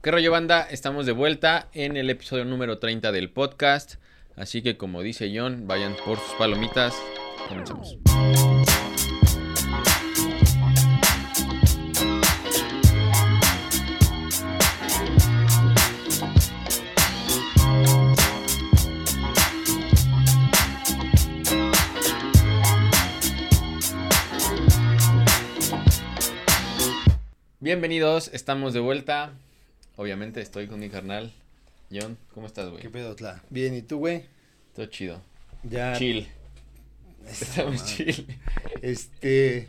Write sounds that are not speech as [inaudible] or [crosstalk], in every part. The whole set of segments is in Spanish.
¿Qué rollo banda? Estamos de vuelta en el episodio número 30 del podcast. Así que como dice John, vayan por sus palomitas. Comenzamos. Bienvenidos, estamos de vuelta. Obviamente estoy con mi carnal. John, ¿cómo estás, güey? ¿Qué pedo, Tla? Bien, ¿y tú, güey? Todo chido. Ya. Chill. Esta Estamos chill. Este.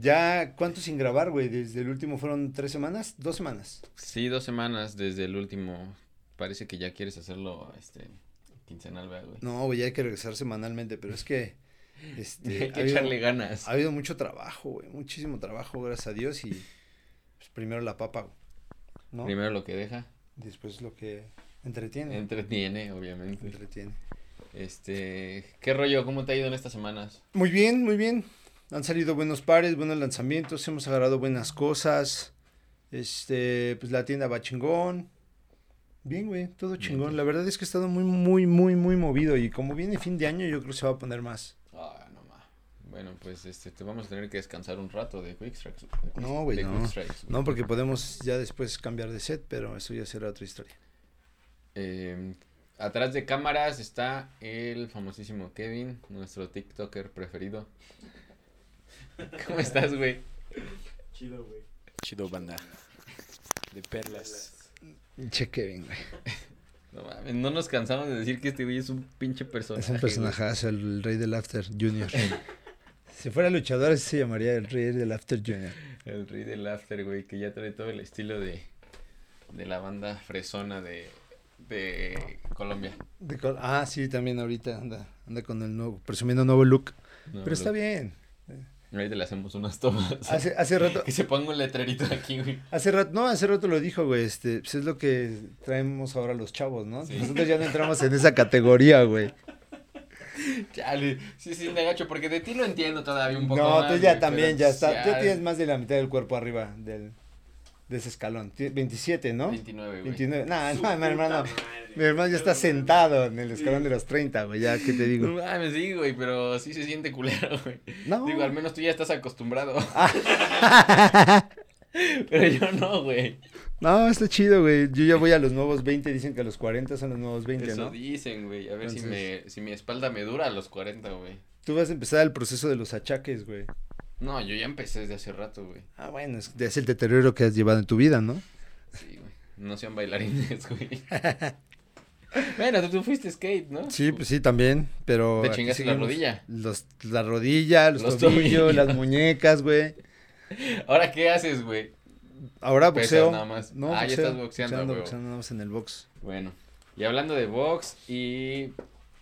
Ya, ¿cuánto sin grabar, güey? Desde el último fueron tres semanas, dos semanas. Sí, dos semanas desde el último. Parece que ya quieres hacerlo, este, quincenal, ¿verdad, güey? No, güey, ya hay que regresar semanalmente, pero es que. Este, [laughs] Hay que ha, habido, echarle ganas. ha habido mucho trabajo, güey. Muchísimo trabajo, gracias a Dios. Y pues, primero la papa, güey, ¿no? Primero lo que deja, Después lo que entretiene. entretiene, obviamente. Entretiene. Este, ¿qué rollo? ¿Cómo te ha ido en estas semanas? Muy bien, muy bien. Han salido buenos pares, buenos lanzamientos, hemos agarrado buenas cosas. Este, pues la tienda va chingón. Bien, güey, todo chingón. La verdad es que ha estado muy, muy, muy, muy movido. Y como viene fin de año, yo creo que se va a poner más. Bueno, pues este, te vamos a tener que descansar un rato de Quick Strikes. de Quick- No, güey, no. Strikes. No, porque podemos ya después cambiar de set, pero eso ya será otra historia. Eh, atrás de cámaras está el famosísimo Kevin, nuestro TikToker preferido. [laughs] ¿Cómo estás, güey? Chido, güey. Chido, banda. De perlas. Che, Kevin, güey. No mames, no nos cansamos de decir que este güey es un pinche personaje. Es un güey. personajazo, el rey del After Junior. [laughs] si fuera luchador, así se llamaría el rey del After Junior. El rey del after, güey, que ya trae todo el estilo de, de la banda fresona de, de Colombia. De col- ah, sí, también ahorita anda, anda con el nuevo, presumiendo nuevo look. Pero está bien. Ahorita le hacemos unas tomas. Hace, hace rato, [laughs] Que se ponga un letrerito aquí, güey. hace rato, no, hace rato lo dijo, güey, este, pues es lo que traemos ahora los chavos, ¿no? Sí. Nosotros ya no entramos en esa categoría, güey. [laughs] Chale, sí, sí, me agacho, porque de ti lo entiendo todavía un poco No, más, tú ya güey, también, ya está, ya ya tienes más de la mitad del cuerpo arriba del, de ese escalón. Tie- 27, ¿no? 29, güey. 29, nah, Su no, mi hermano, madre. mi hermano ya está sentado en el escalón de los 30, güey, ya, ¿qué te No digo? mames, sí, güey, pero sí se siente culero, [laughs] güey. No. Digo, al menos tú ya estás acostumbrado. Ah. [laughs] pero yo no, güey. No, está chido, güey. Yo ya voy a los nuevos 20, dicen que a los 40 son los nuevos 20, Eso ¿no? dicen, güey. A ver si, me, si mi espalda me dura a los 40, güey. Tú vas a empezar el proceso de los achaques, güey. No, yo ya empecé desde hace rato, güey. Ah, bueno, es, es el deterioro que has llevado en tu vida, ¿no? Sí, güey. No sean bailarines, [laughs] güey. bueno, tú, tú fuiste skate, ¿no? Sí, pues sí, también, pero... ¿Te chingaste la rodilla? Los, la rodilla, los, Los tobillos, tobillos. las muñecas, güey. [laughs] ¿Ahora qué haces, güey? Ahora Pesas boxeo. nada más. No, Ah, ya boxeo, estás boxeando, boxeando, boxeando nada más en el box. Bueno, y hablando de box y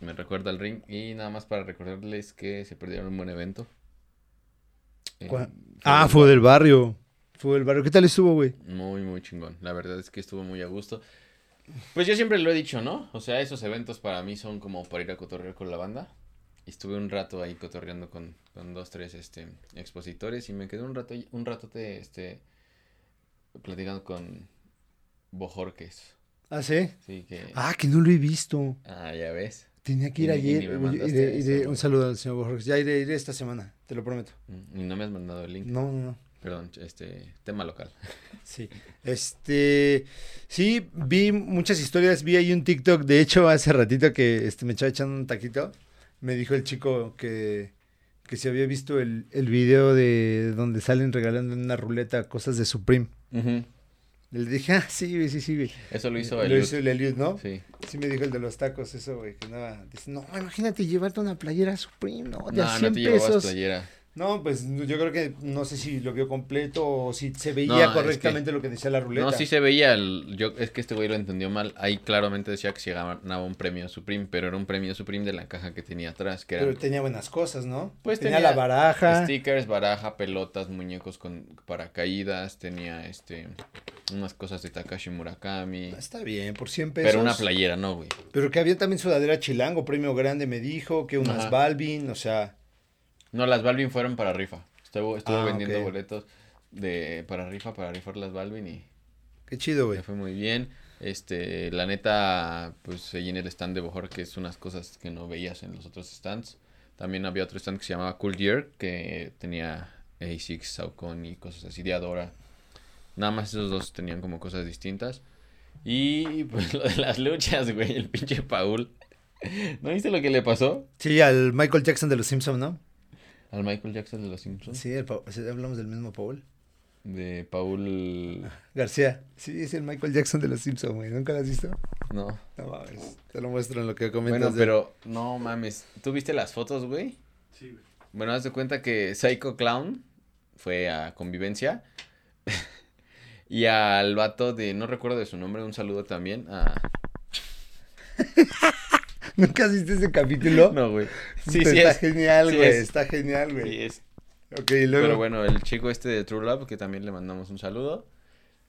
me recuerda al ring y nada más para recordarles que se perdieron un buen evento. Eh, Ah, fue del barrio. Fue del barrio. ¿Qué tal estuvo, güey? Muy, muy chingón. La verdad es que estuvo muy a gusto. Pues yo siempre lo he dicho, ¿no? O sea, esos eventos para mí son como para ir a cotorrear con la banda. Y estuve un rato ahí cotorreando con, con dos, tres este, expositores y me quedé un rato, un ratote, este, platicando con Bojorques. Ah, sí. Sí, que... Ah, que no lo he visto. Ah, ya ves. Tenía que ir Y y ayer. iré- iré- eso, un saludo al señor Borges. Ya iré, iré esta semana, te lo prometo. Mm, Y no me has mandado el link. No, no, no. Perdón, este, tema local. [laughs] Sí. Este, sí, vi muchas historias, vi ahí un TikTok, de hecho, hace ratito que este, me echaba echando un taquito, me dijo el chico que, que se había visto el, el video de donde salen regalando en una ruleta cosas de Supreme. Le dije, ah, sí, güey, sí, sí, güey. Eso lo hizo Lo el hizo el Eliud, ¿no? Sí. Sí me dijo el de los tacos, eso, güey, que nada. Dice, no, imagínate llevarte una playera Supreme, ¿no? De a No, 100 no te llevabas pesos. playera. No, pues yo creo que no sé si lo vio completo o si se veía No, es correctamente lo que decía la ruleta. No, sí se veía, el, yo, es que este güey lo entendió mal. Ahí claramente decía que se ganaba un premio Supreme, pero era un premio Supreme de la caja que tenía atrás, que Pero tenía buenas cosas, ¿no? Pues tenía, tenía la baraja. stickers, baraja, pelotas, muñecos con paracaídas, tenía este unas cosas de Takashi Murakami. Está bien, por 100 pesos. Pero una playera no, güey. Pero que había también sudadera chilango, premio grande me dijo, que unas Ajá. Balvin, o sea, No, las Balvin fueron para rifa. Estuvo, estuvo Ah, vendiendo boletos de para rifa, para rifar las Balvin y Qué chido, güey. Fue muy bien. Este, la neta, pues ahí en el stand de Bojor, que es unas cosas que no veías en los otros stands. También había otro stand que se llamaba Cool Gear, que tenía ASICS, Saucony y cosas así de Adora. Nada más esos dos tenían como cosas distintas. Y [laughs] pues lo de las luchas, güey, el pinche Paul. [laughs] ¿No viste lo que le pasó? Sí, al Michael Jackson de los Simpsons, ¿no? Al Michael Jackson de los Simpsons. Sí, el hablamos del mismo Paul. De Paul. [laughs] García. Sí, es el Michael Jackson de los Simpsons, güey. ¿Nunca lo has visto? No. No mames. Te lo muestro en lo que comentas. Bueno, de- pero no mames. ¿Tú viste las fotos, güey? Sí, güey. Bueno, haz de cuenta que Psycho Clown fue a convivencia. [laughs] y al vato de, no recuerdo de su nombre, un saludo también a... [laughs] ¿Nunca has visto ese capítulo? No, güey. Sí, Está sí es. genial, Sí güey. es. Está genial, güey. Sí es. Ok, y luego. Pero bueno, el chico este de True Love, que también le mandamos un saludo,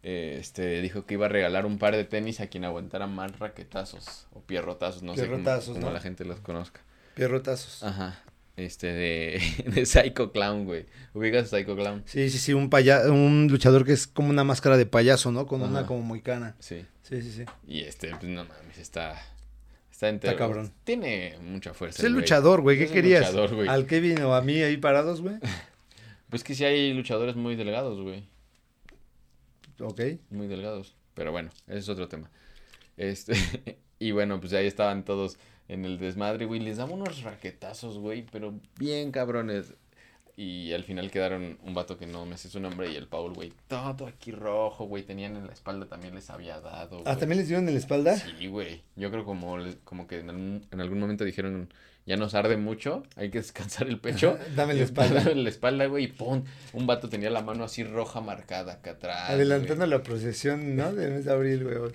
eh, este, dijo que iba a regalar un par de tenis a quien aguantara más raquetazos o pierrotazos, no sé Pierrotazos, cómo, cómo ¿no? la gente los conozca. Pierrotazos. Ajá. Este de, [laughs] de Psycho Clown, güey. ¿Ubicas a Psycho Clown? Sí, sí, sí, un paya un luchador que es como una máscara de payaso, ¿no? Con una como moicana. Sí. Sí, sí, sí. Y este, pues no mames, está. Está entero. cabrón. Tiene mucha fuerza. Es el güey. luchador, güey. ¿Qué Es querías? luchador, güey. ¿Al Kevin o a mí ahí parados, güey? [laughs] Pues que sí hay luchadores muy delgados, güey. Ok. Muy delgados. Pero bueno, ese es otro tema. Este. [laughs] y bueno, pues ahí estaban todos en el desmadre, güey. Les daba unos raquetazos, güey, pero bien cabrones. Y al final quedaron un vato que no me sé su nombre y el Paul, güey. Todo aquí rojo, güey. Tenían en la espalda también les había dado. Ah. ¿también les dieron en la espalda? Sí, güey. Yo creo como, como que en, algún- en algún momento dijeron, ya nos arde mucho, hay que descansar el pecho. Dame la espalda. [laughs] Dame la espalda, güey, y pum. Un vato tenía la mano así roja marcada acá atrás. Adelantando güey. la procesión, ¿no? Del mes de abril, güey.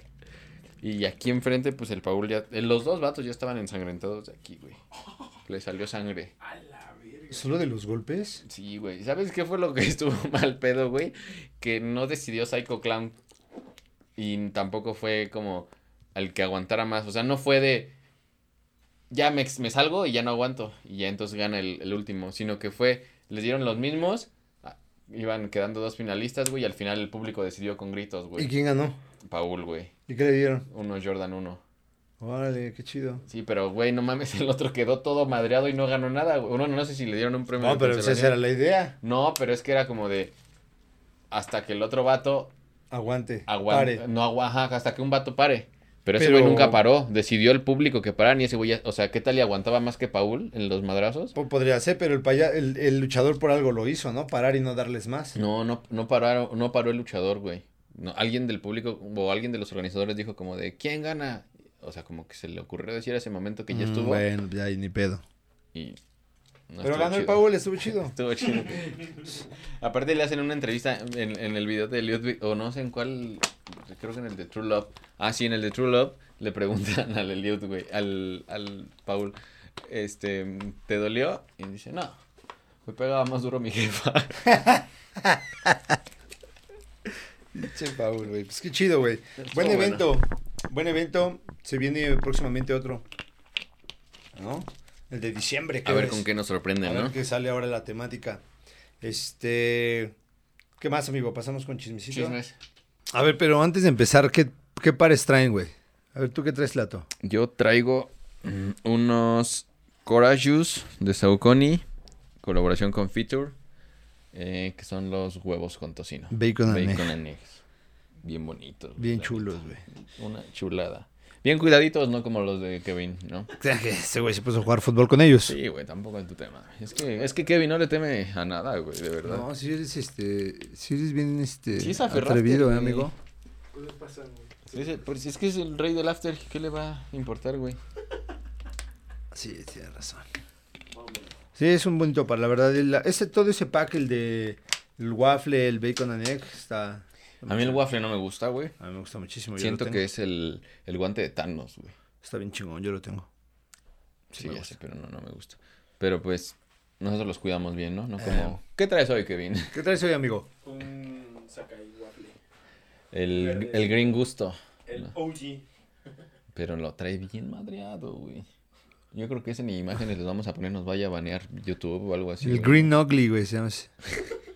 Y aquí enfrente, pues el Paul ya... Los dos vatos ya estaban ensangrentados de aquí, güey. Le salió sangre. ¿Solo de los golpes? Sí, güey. ¿Sabes qué fue lo que [laughs] estuvo mal pedo, güey? Que no decidió Psycho Clown. Y tampoco fue como al que aguantara más. O sea, no fue de. Ya me, me salgo y ya no aguanto. Y ya entonces gana el, el último. Sino que fue. Les dieron los mismos. ah, Iban quedando dos finalistas, güey. Y al final el público decidió con gritos, ¿Y güey. quién ganó? Paul, güey. ¿Y qué le dieron? Uno Jordan 1. Órale, qué chido. Sí, pero, güey, no mames. [laughs] El otro quedó todo madreado y no ganó nada. Uno no sé si le dieron un premio. No, pero esa era la idea. No, pero es que era como de. Hasta que el otro vato Aguante. aguante. Pare. No aguanta, hasta que un vato pare. Pero ese güey nunca paró. Decidió el público que pararan y ese güey, ya- o sea, ¿qué tal le aguantaba más que Paul en los madrazos? Po- Podría ser, pero el, paya- el, el luchador por algo lo hizo, ¿no? Parar y no darles más. No, no, no paró, no paró el luchador, güey. No, alguien del público o alguien de los organizadores dijo como de ¿quién gana? O sea, como que se le ocurrió decir ese momento que ya Mm, estuvo. Bueno, ya ni pedo. Y no pero ganó el. Paul, estuvo chido. [laughs] Estuvo chido. Aparte le hacen una entrevista en, en el video de Ludwig, o no sé en cuál, creo que en el de True Love. Ah, sí, en el de True Love le preguntan [laughs] al Eliud, güey, al, al Paul, este, ¿te dolió? Y dice, no, me pegaba más duro mi jefa. [laughs] Pinche Paul, güey. Pues qué chido, güey. Buen bueno. evento. Buen evento. Se viene próximamente otro. ¿No? El de diciembre. A ver con qué nos sorprende, A ver ¿no? qué sale ahora la temática. Este. ¿Qué más, amigo? Pasamos con chismecito. Chismes. A ver, pero antes de empezar, ¿qué, qué pares traen, güey? A ver, ¿tú qué traes, Lato? Yo traigo mm, unos Courageous de Saucony, colaboración con Feature, eh, que son los huevos con tocino. Bacon and Bacon and eggs. Bien bonitos. Bien chulos, güey. Una chulada. Bien cuidaditos, no como los de Kevin, ¿no? [laughs] O sea, que ese güey se puso a jugar fútbol con ellos. Sí, güey, tampoco es tu tema. Es que, es que Kevin no le teme a nada, güey, de verdad. No, si eres este. Si eres bien este. Sí es atrevido, ¿eh, amigo. Cosas pasan, güey. Es que es el rey del after, ¿qué le va a importar, güey? Sí, tienes razón. Sí, es un bonito par, la verdad. el- ese, todo ese pack, el de. El waffle, el bacon and egg, está. A mí el waffle no me gusta, güey. A mí me gusta muchísimo. yo Siento lo que es el, el guante de Thanos, güey. Está bien chingón, yo lo tengo. Sí, me ya sé, pero no, no me gusta. Pero pues, nosotros los cuidamos bien, ¿no? No como... Eh. ¿Qué traes hoy, Kevin? [laughs] ¿Qué traes hoy, amigo? Un Sakai waffle. El, el green gusto. El No. OG. Pero lo trae bien madreado, güey. Yo creo que ese ni imágenes les vamos a poner, nos vaya a banear YouTube o algo así. el güey. Green Ugly, güey, se llama ese. [laughs]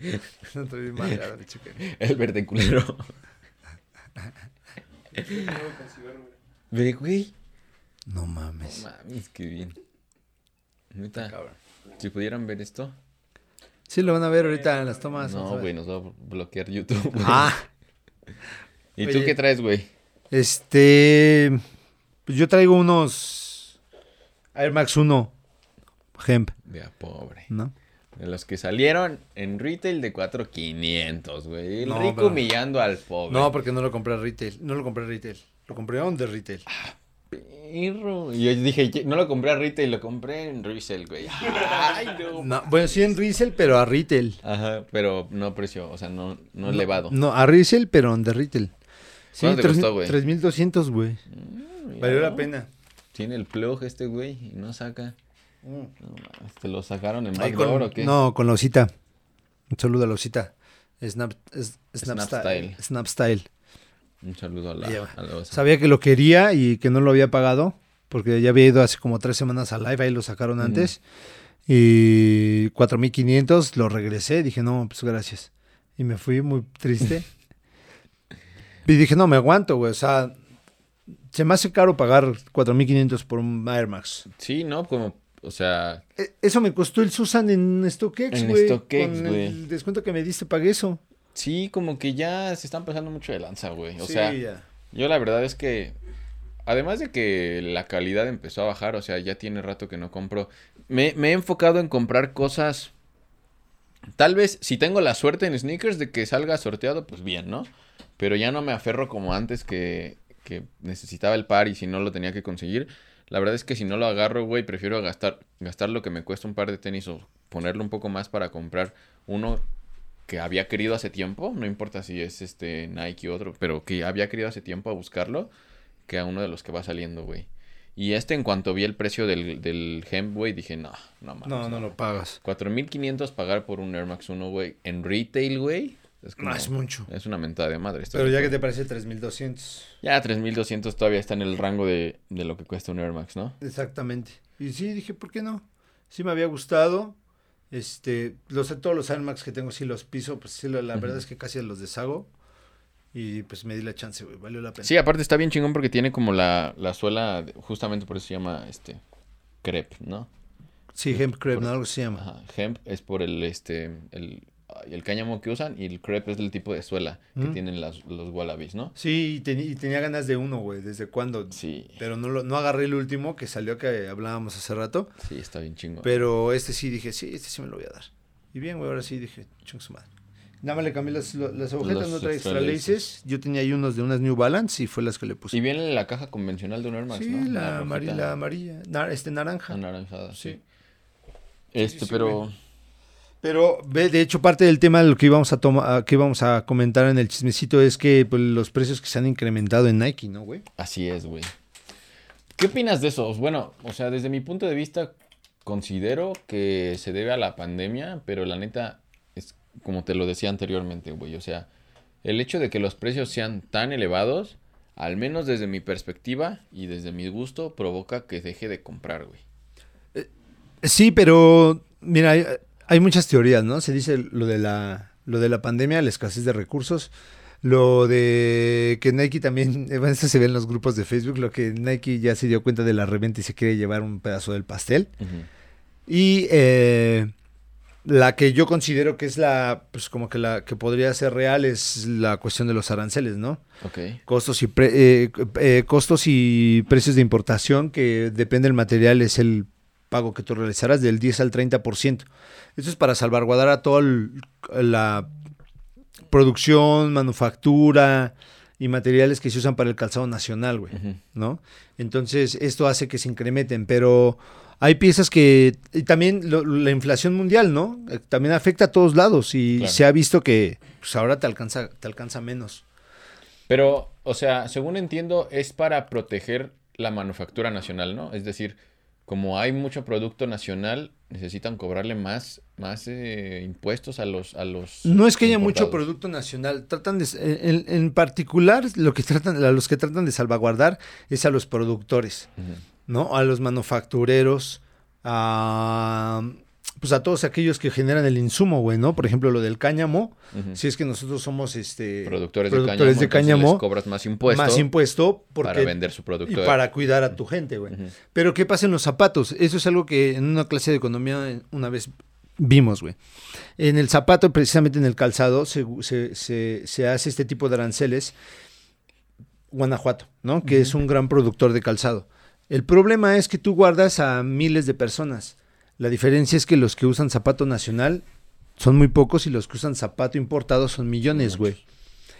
[laughs] No trae bien que- [laughs] El verde culero. No. Ve, güey. No mames. Mames, qué bien. Cabrón. si pudieran ver esto. Sí, lo van a ver ahorita en las tomas. No, güey, nos va a bloquear YouTube. güey. Ah, [laughs] ¿Y tú qué traes, güey? este. Pues yo traigo unos Air Max 1 Hemp, De a pobre. ¿no? De los que salieron en retail de 4,500, güey. El No, rico pero- humillando al pobre. No, porque no lo compré a retail. No lo compré a retail. Lo compré a de retail. Perro. Y yo dije, "Ye- no lo compré a retail, lo compré en resale, güey. Ay, no. No, bueno, sí en resale, pero a retail. Ajá, pero no precio, o sea, no, no elevado. No, a resale, pero de retail. Sí, ¿Cuánto te tres- costó, güey? 3200, güey. Mm, Valió la pena. Tiene el plug este, güey, y no saca. Mames, ¿Te lo sacaron en backdoor o qué? No, con la osita. Un saludo a la osita. Snap, es- Snap, Snap style. Style. Snap Style. Un saludo a la, Lleva. a la osa. Sabía que lo quería y que no lo había pagado. Porque ya había ido hace como tres semanas a live, ahí lo sacaron Ujú. antes. Y 4500 lo regresé. Dije, no, pues gracias. Y me fui muy triste. [laughs] y dije, no, me aguanto, güey. O sea, se me hace caro pagar 4500 por un Air Max. Sí, ¿no? Como, o sea, E- Eso me costó el Susan en StockX, En güey. StockX, Con güey. el descuento que me diste, pagué eso. sí, como que ya se están pasando mucho de lanza, güey. O Sí, sea, ya. yo la verdad es que, además de que la calidad empezó a bajar, o sea, ya tiene rato que no compro, me, me he enfocado en comprar cosas, tal vez, si tengo la suerte en sneakers de que salga sorteado, pues bien, ¿no? Pero ya no me aferro como antes que, que necesitaba el par y si no lo tenía que conseguir. La verdad es que si no lo agarro, güey, prefiero gastar, gastar lo que me cuesta un par de tenis o ponerlo un poco más para comprar uno que había querido hace tiempo, no importa si es este Nike u otro, pero que había querido hace tiempo a buscarlo, que a uno de los que va saliendo, güey. Y este, en cuanto vi el precio del, del hemp, güey, dije, no, no mames. No, no lo pagas. 4500 pagar por un Air Max 1, güey, en retail, güey. Es, como- No, es mucho. es una mentada de madre. ¿estás Pero ya que te parece 3200. Ya 3200 todavía está en el rango de, de lo que cuesta un Air Max, ¿no? Exactamente. Y sí, dije, ¿por qué no? Sí me había gustado. Este, los, todos los Air Max que tengo sí los piso, pues sí, la, verdad es que casi los deshago. Y pues me di la chance, güey, valió la pena. Sí, aparte está bien chingón porque tiene como la, la suela, justamente por eso se llama, este, crepe, ¿no? Sí, Hemp Crepe, Por- ¿no? Algo se llama. Ajá, hemp es por el, este, el, el cáñamo que usan y el crepe es del tipo de suela que Mm. tienen las, los wallabies, ¿no? Sí, y, teni- y tenía ganas de uno, güey, ¿desde cuándo? Sí, Pero no, lo, no agarré el último que salió que hablábamos hace rato. sí, está bien chingón. Pero este sí dije, sí, este sí me lo voy a dar. Y bien, güey, ahora sí dije, chung su madre. Nada más le cambié las, lo- las agujetas, Los no trae extra extra laces. laces. Yo tenía ahí unos de unas New Balance y fue las que le puse. Y viene en la caja convencional de un Air Max, sí, ¿no? la, amarilla, la amarilla, na- este naranja. Anaranjada, sí. Sí. Este, sí, pero... Pero ve, de hecho parte del tema de lo que íbamos a tomar, que íbamos a comentar en el chismecito es que pues, los precios que se han incrementado en Nike, ¿no, güey? Así es, güey. ¿Qué opinas de eso? Bueno, o sea, desde mi punto de vista, considero que se debe a la pandemia, pero la neta, es como te lo decía anteriormente, güey. O sea, el hecho de que los precios sean tan elevados, al menos desde mi perspectiva y desde mi gusto, provoca que deje de comprar, güey. Sí, pero mira, hay, muchas teorías, ¿no? Se dice lo de la lo de la pandemia, la escasez de recursos, lo de que Nike también, [laughs] bueno, esto se ve en los grupos de Facebook, lo que Nike ya se dio cuenta de la reventa y se quiere llevar un pedazo del pastel. Y eh, la que yo considero que es la, pues como que la que podría ser real es la cuestión de los aranceles, ¿no? Ok. Costos y, pre- eh, eh, costos y precios de importación, que depende del material, es el pago que tú realizarás del 10 al 30%. Esto es para salvaguardar a toda la producción, manufactura y materiales que se usan para el calzado nacional, güey. ¿no? Entonces, esto hace que se incrementen, pero hay piezas que y también lo- la inflación mundial, ¿no? Eh, También afecta a todos lados y Claro. se ha visto que pues, ahora te alcanza te alcanza menos. Pero, o sea, según entiendo, es para proteger la manufactura nacional, ¿no? Es decir, como hay mucho producto nacional, necesitan cobrarle más, más eh, impuestos a los, a los. No es que haya mucho producto nacional, tratan de en, en particular lo que tratan a los que tratan de salvaguardar es a los productores. ¿no? A los manufactureros, a, pues a todos aquellos que generan el insumo, güey, ¿no? Por ejemplo, lo del cáñamo, si es que nosotros somos este productores, productores de de cáñamo, les cobras más impuesto, más impuesto porque para vender su y producto. para cuidar a tu gente, güey. Pero ¿qué pasa en los zapatos? Eso es algo que en una clase de economía una vez vimos, güey. En el zapato, precisamente en el calzado, se, se- se- se hace este tipo de aranceles. Guanajuato, ¿no? Que es un gran productor de calzado. El problema es que tú guardas a miles de personas. La diferencia es que los que usan zapato nacional son muy pocos y los que usan zapato importado son millones, güey.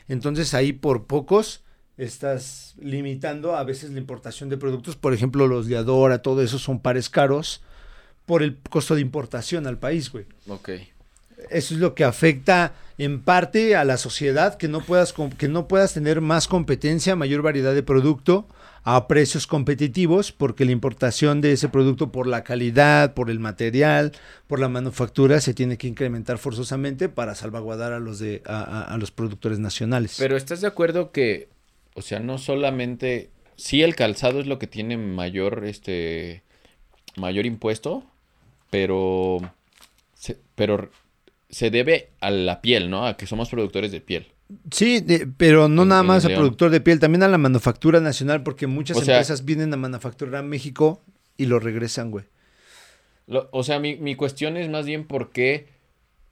Entonces ahí por pocos estás limitando a veces la importación de productos. Por ejemplo, los de Adora, todo eso son pares caros por el costo de importación al país, güey. Ok. Eso es lo que afecta en parte a la sociedad, que no puedas, que no puedas tener más competencia, mayor variedad de producto a precios competitivos, porque la importación de ese producto por la calidad, por el material, por la manufactura, se tiene que incrementar forzosamente para salvaguardar a los, de, a, los productores nacionales. Pero ¿estás de acuerdo que, o sea, no solamente, sí el calzado es lo que tiene mayor, este, mayor impuesto, pero, se, pero se debe a la piel, ¿no? A que somos productores de piel. Sí, de- pero no En- nada más al productor de piel, también a la manufactura nacional, porque muchas O sea- empresas vienen a manufacturar a México y lo regresan, güey. Lo- o sea, mi, mi cuestión es más bien por qué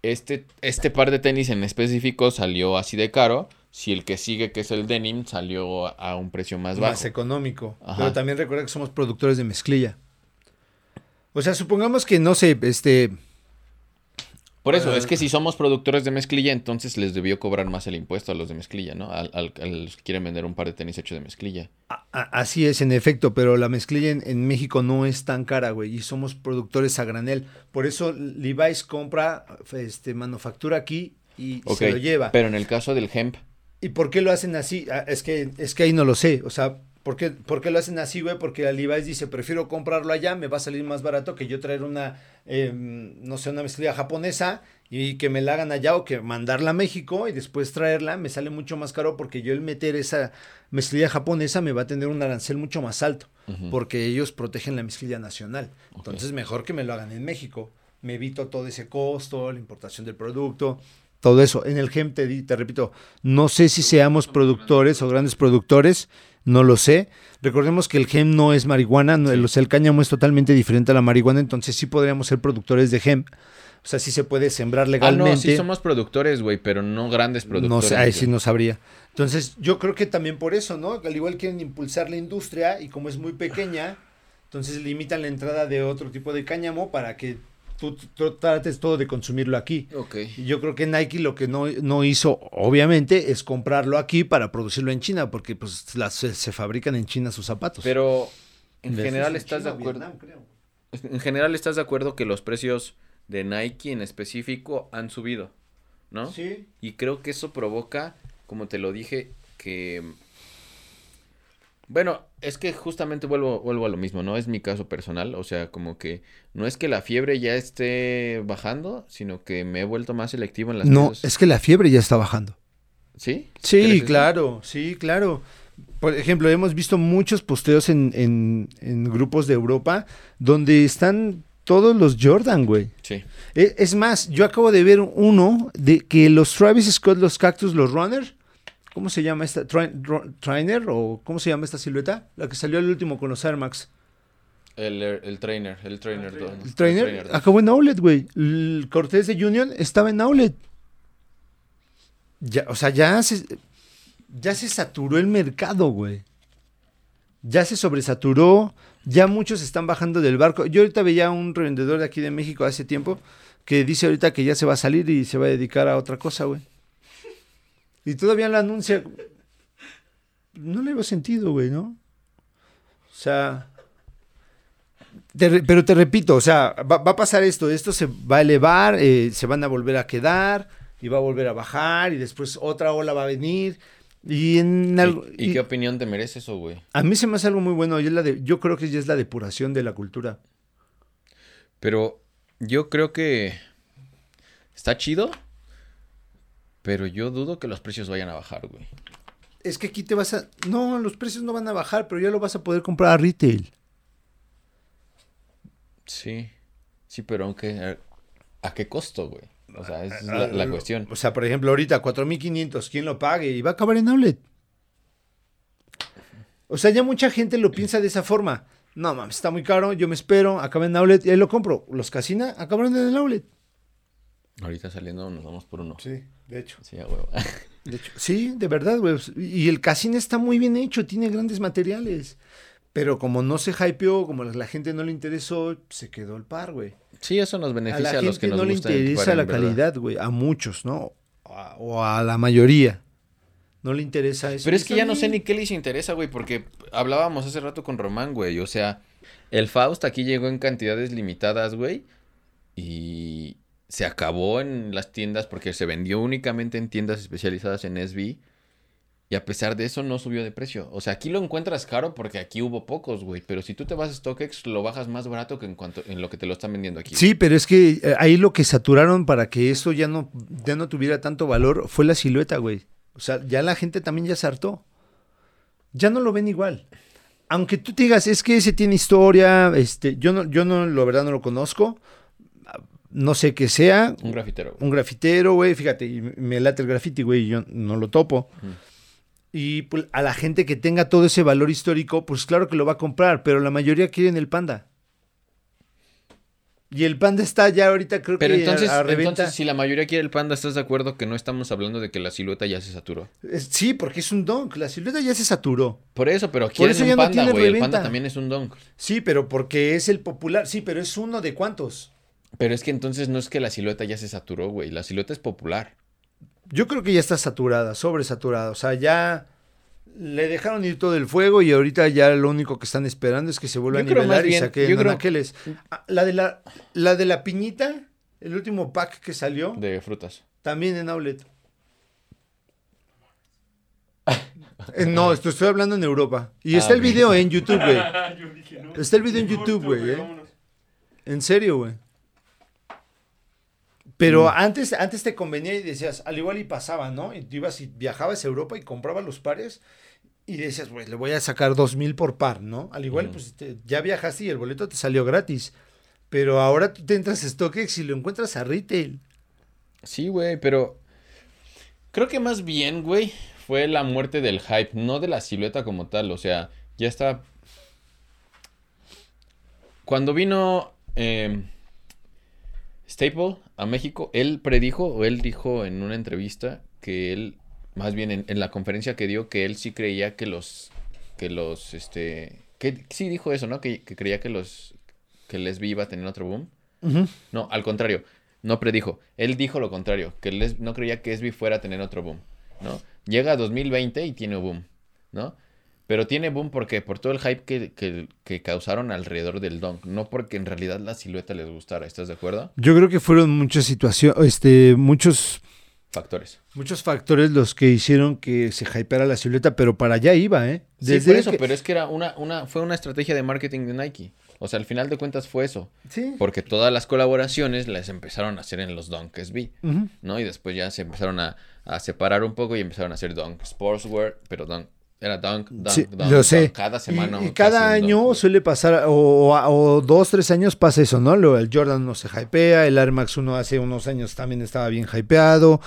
este, este par de tenis en específico salió así de caro, si el que sigue, que es el denim, salió a, un precio más más, bajo. económico. Ajá. Pero también recuerda que somos productores de mezclilla. O sea, supongamos que, no sé, este... Por eso, es que si somos productores de mezclilla, entonces les debió cobrar más el impuesto a los de mezclilla, ¿no? A los que quieren vender un par de tenis hecho de mezclilla. a- así es, en efecto, pero la mezclilla en, en México no es tan cara, güey, y somos productores a granel. Por eso Levi's compra, este, manufactura aquí y se lo lleva. pero en el caso del hemp, ¿Y por qué lo hacen así? Ah, es, que, es que ahí no lo sé. O sea, ¿por qué, por qué lo hacen así, güey? Porque Levi's dice, prefiero comprarlo allá, me va a salir más barato que yo traer una, eh, no sé, una mezclilla japonesa y que me la hagan allá o que mandarla a México y después traerla, me sale mucho más caro porque yo el meter esa mezclilla japonesa me va a tener un arancel mucho más alto porque ellos protegen la mezclilla nacional. Entonces, mejor que me lo hagan en México. Me evito todo ese costo, la importación del producto, todo eso. En el GEM, te, te repito, no sé si seamos productores o grandes productores, no lo sé. Recordemos que el GEM no es marihuana, no, el, o sea, el cáñamo es totalmente diferente a la marihuana, entonces sí podríamos ser productores de GEM. O sea, sí se puede sembrar Ah, legalmente. no, sí somos productores, güey, pero no grandes productores. No sé, ahí sí no sabría. Entonces, yo creo que también por eso, ¿no? Al igual quieren impulsar la industria y como es muy pequeña, entonces limitan la entrada de otro tipo de cáñamo para que tú, tú trates todo de consumirlo aquí. Ok. Y yo creo que Nike lo que no, no hizo, obviamente, es comprarlo aquí para producirlo en China, porque pues las, se, se fabrican en China sus zapatos. Pero en general en estás de China acuerdo. Vietnam, creo. En general estás de acuerdo que los precios de Nike en específico han subido, ¿no? Sí. Y creo que eso provoca, como te lo dije, que... Bueno, es que justamente vuelvo, vuelvo a lo mismo, ¿no? Es mi caso personal, o sea, como que no es que la fiebre ya esté bajando, sino que me he vuelto más selectivo en las No, cosas. es que la fiebre ya está bajando. ¿Sí? ¿Crees Sí, eso? claro, sí, claro. Por ejemplo, hemos visto muchos posteos en, en, en grupos de Europa donde están todos los Jordan, güey. Sí. E- Es más, yo acabo de ver uno de que los Travis Scott, los Cactus, los Runner, ¿cómo se llama esta? ¿Trainer o cómo se llama esta silueta? La que salió el último con los Air Max. El, el trainer, el trainer. dos, El Trainer acabó en Outlet, güey. El Cortés de Union estaba en Outlet. Ya, o sea, ya se, ya se saturó el mercado, güey. Ya se sobresaturó. Ya muchos están bajando del barco. Yo ahorita veía a un revendedor de aquí de México hace tiempo que dice ahorita que ya se va a salir y se va a dedicar a otra cosa, güey. Y todavía lo anuncia. No le veo sentido, güey, ¿no? O sea, te pero te repito, o sea, va, va a pasar esto, esto se va a elevar, eh, se van a volver a quedar y va a volver a bajar y después otra ola va a venir y en algo- ¿Y, y y qué opinión te merece eso, güey? a mí se me hace algo muy bueno y es la de, yo creo que ya es la depuración de la cultura. Pero yo creo que está chido, pero yo dudo que los precios vayan a bajar, güey. Es que aquí te vas a, no, los precios no van a bajar, pero ya lo vas a poder comprar a retail. Sí, sí, pero aunque... ¿a qué costo, güey? O sea, esa es la, la cuestión. O sea, por ejemplo, ahorita 4500, ¿quién lo pague? Y va a acabar en outlet. O sea, ya mucha gente lo piensa de esa forma. No, mames, está muy caro, yo me espero, acaba en outlet y ahí lo compro. Los casina acabaron en el outlet. Ahorita saliendo nos vamos por uno. Sí, de hecho. Sí, a huevo. [laughs] De hecho, sí, de verdad, güey. Y el casino está muy bien hecho, tiene grandes materiales. Pero como no se hypeó, como la gente no le interesó, se quedó el par, güey. Sí, eso nos A beneficia la a, los que gente nos no le interesa la calidad, güey. A muchos, ¿no? A- o a la mayoría. No le interesa eso. Pero es que ya no sé ni qué les interesa, güey, porque hablábamos hace rato con Román, güey. O sea, el Faust aquí llegó en cantidades limitadas, güey. Y se acabó en las tiendas porque se vendió únicamente en tiendas especializadas en SB. Y a pesar de eso no subió de precio. O sea, aquí lo encuentras caro porque aquí hubo pocos, güey. Pero si tú te vas a StockX, lo bajas más barato que en cuanto en lo que te lo están vendiendo aquí. Sí, pero es que eh, ahí lo que saturaron para que eso ya no, ya no tuviera tanto valor fue la silueta, güey. O sea, ya la gente también ya se hartó. Ya no lo ven igual. Aunque tú te digas, es que ese tiene historia, este, yo no, yo no, la verdad no lo conozco. No sé qué sea, Un grafitero. güey. un grafitero, güey, fíjate, y me late el grafiti, güey, y yo no lo topo. Y pues, a la gente que tenga todo ese valor histórico, pues claro que lo va a comprar, pero la mayoría quieren el panda. Y el panda está ya ahorita, creo Pero que entonces, a, reventa. entonces, si la mayoría quiere el panda, ¿estás de acuerdo que no estamos hablando de que la silueta ya se saturó? Es- sí, porque es un donk, la silueta ya se saturó. Por eso, pero quieren un ya panda, güey. El panda también es un donk. Sí, pero porque es el popular. Sí, pero es uno de cuántos. Pero es que entonces no es que la silueta ya se saturó, güey. La silueta es popular. Yo creo que ya está saturada, sobresaturada. O sea, ya le dejaron ir todo el fuego y ahorita ya lo único que están esperando es que se vuelva Yo a nivelar y saquen yo creo- anaqueles. Ah, La de la, la de la piñita, el último pack que salió, De frutas. también en outlet. Eh, no, esto estoy hablando en Europa. Y Ah, está el video en YouTube, güey. [laughs] Yo dije, no. Está el video en YouTube, güey, eh. vámonos. En serio, güey. Pero Mm. antes, antes te convenía y decías, al igual y pasaba, ¿no? Y tú ibas y viajabas a Europa y comprabas los pares y decías, güey, le voy a sacar dos mil por par, ¿no? Al igual, pues te- ya viajaste y el boleto te salió gratis. Pero ahora tú te entras a StockX y lo encuentras a retail. Sí, güey, pero creo que más bien, güey, fue la muerte del hype, no de la silueta como tal. O sea, ya está. Cuando vino eh, Staple a México, él predijo o él dijo en una entrevista que él, más bien en, en la conferencia que dio, que él sí creía que los, que los, este, que sí dijo eso, ¿no? Que, que creía que los, que SB iba a tener otro boom. No, al contrario, no predijo. Él dijo lo contrario, que él es- no creía que SB fuera a tener otro boom, ¿no? Llega a 2020 y tiene boom, ¿no? Pero tiene boom porque por todo el hype que, que, que causaron alrededor del dunk, no porque en realidad la silueta les gustara, ¿estás de acuerdo? Yo creo que fueron muchas situaciones, este, muchos, Factores. muchos factores los que hicieron que se hypeara la silueta, pero para allá iba, ¿eh? Sí, por eso, que- pero es que era una, una, fue una estrategia de marketing de Nike. O sea, al final de cuentas fue eso. Sí. Porque todas las colaboraciones las empezaron a hacer en los Dunk SB. ¿no? Y después ya se empezaron a, a separar un poco y empezaron a hacer Dunk Sportswear, pero Dunk, era Dunk, Dunk, Sí, Dunk, lo Dunk. sé. Cada Y- semana. Y, casi cada año Dunk, suele pasar, o, o- o dos, tres años pasa eso, ¿no? Lo, el Jordan no se hypea, el Air Max 1 hace unos años también estaba bien hypeado,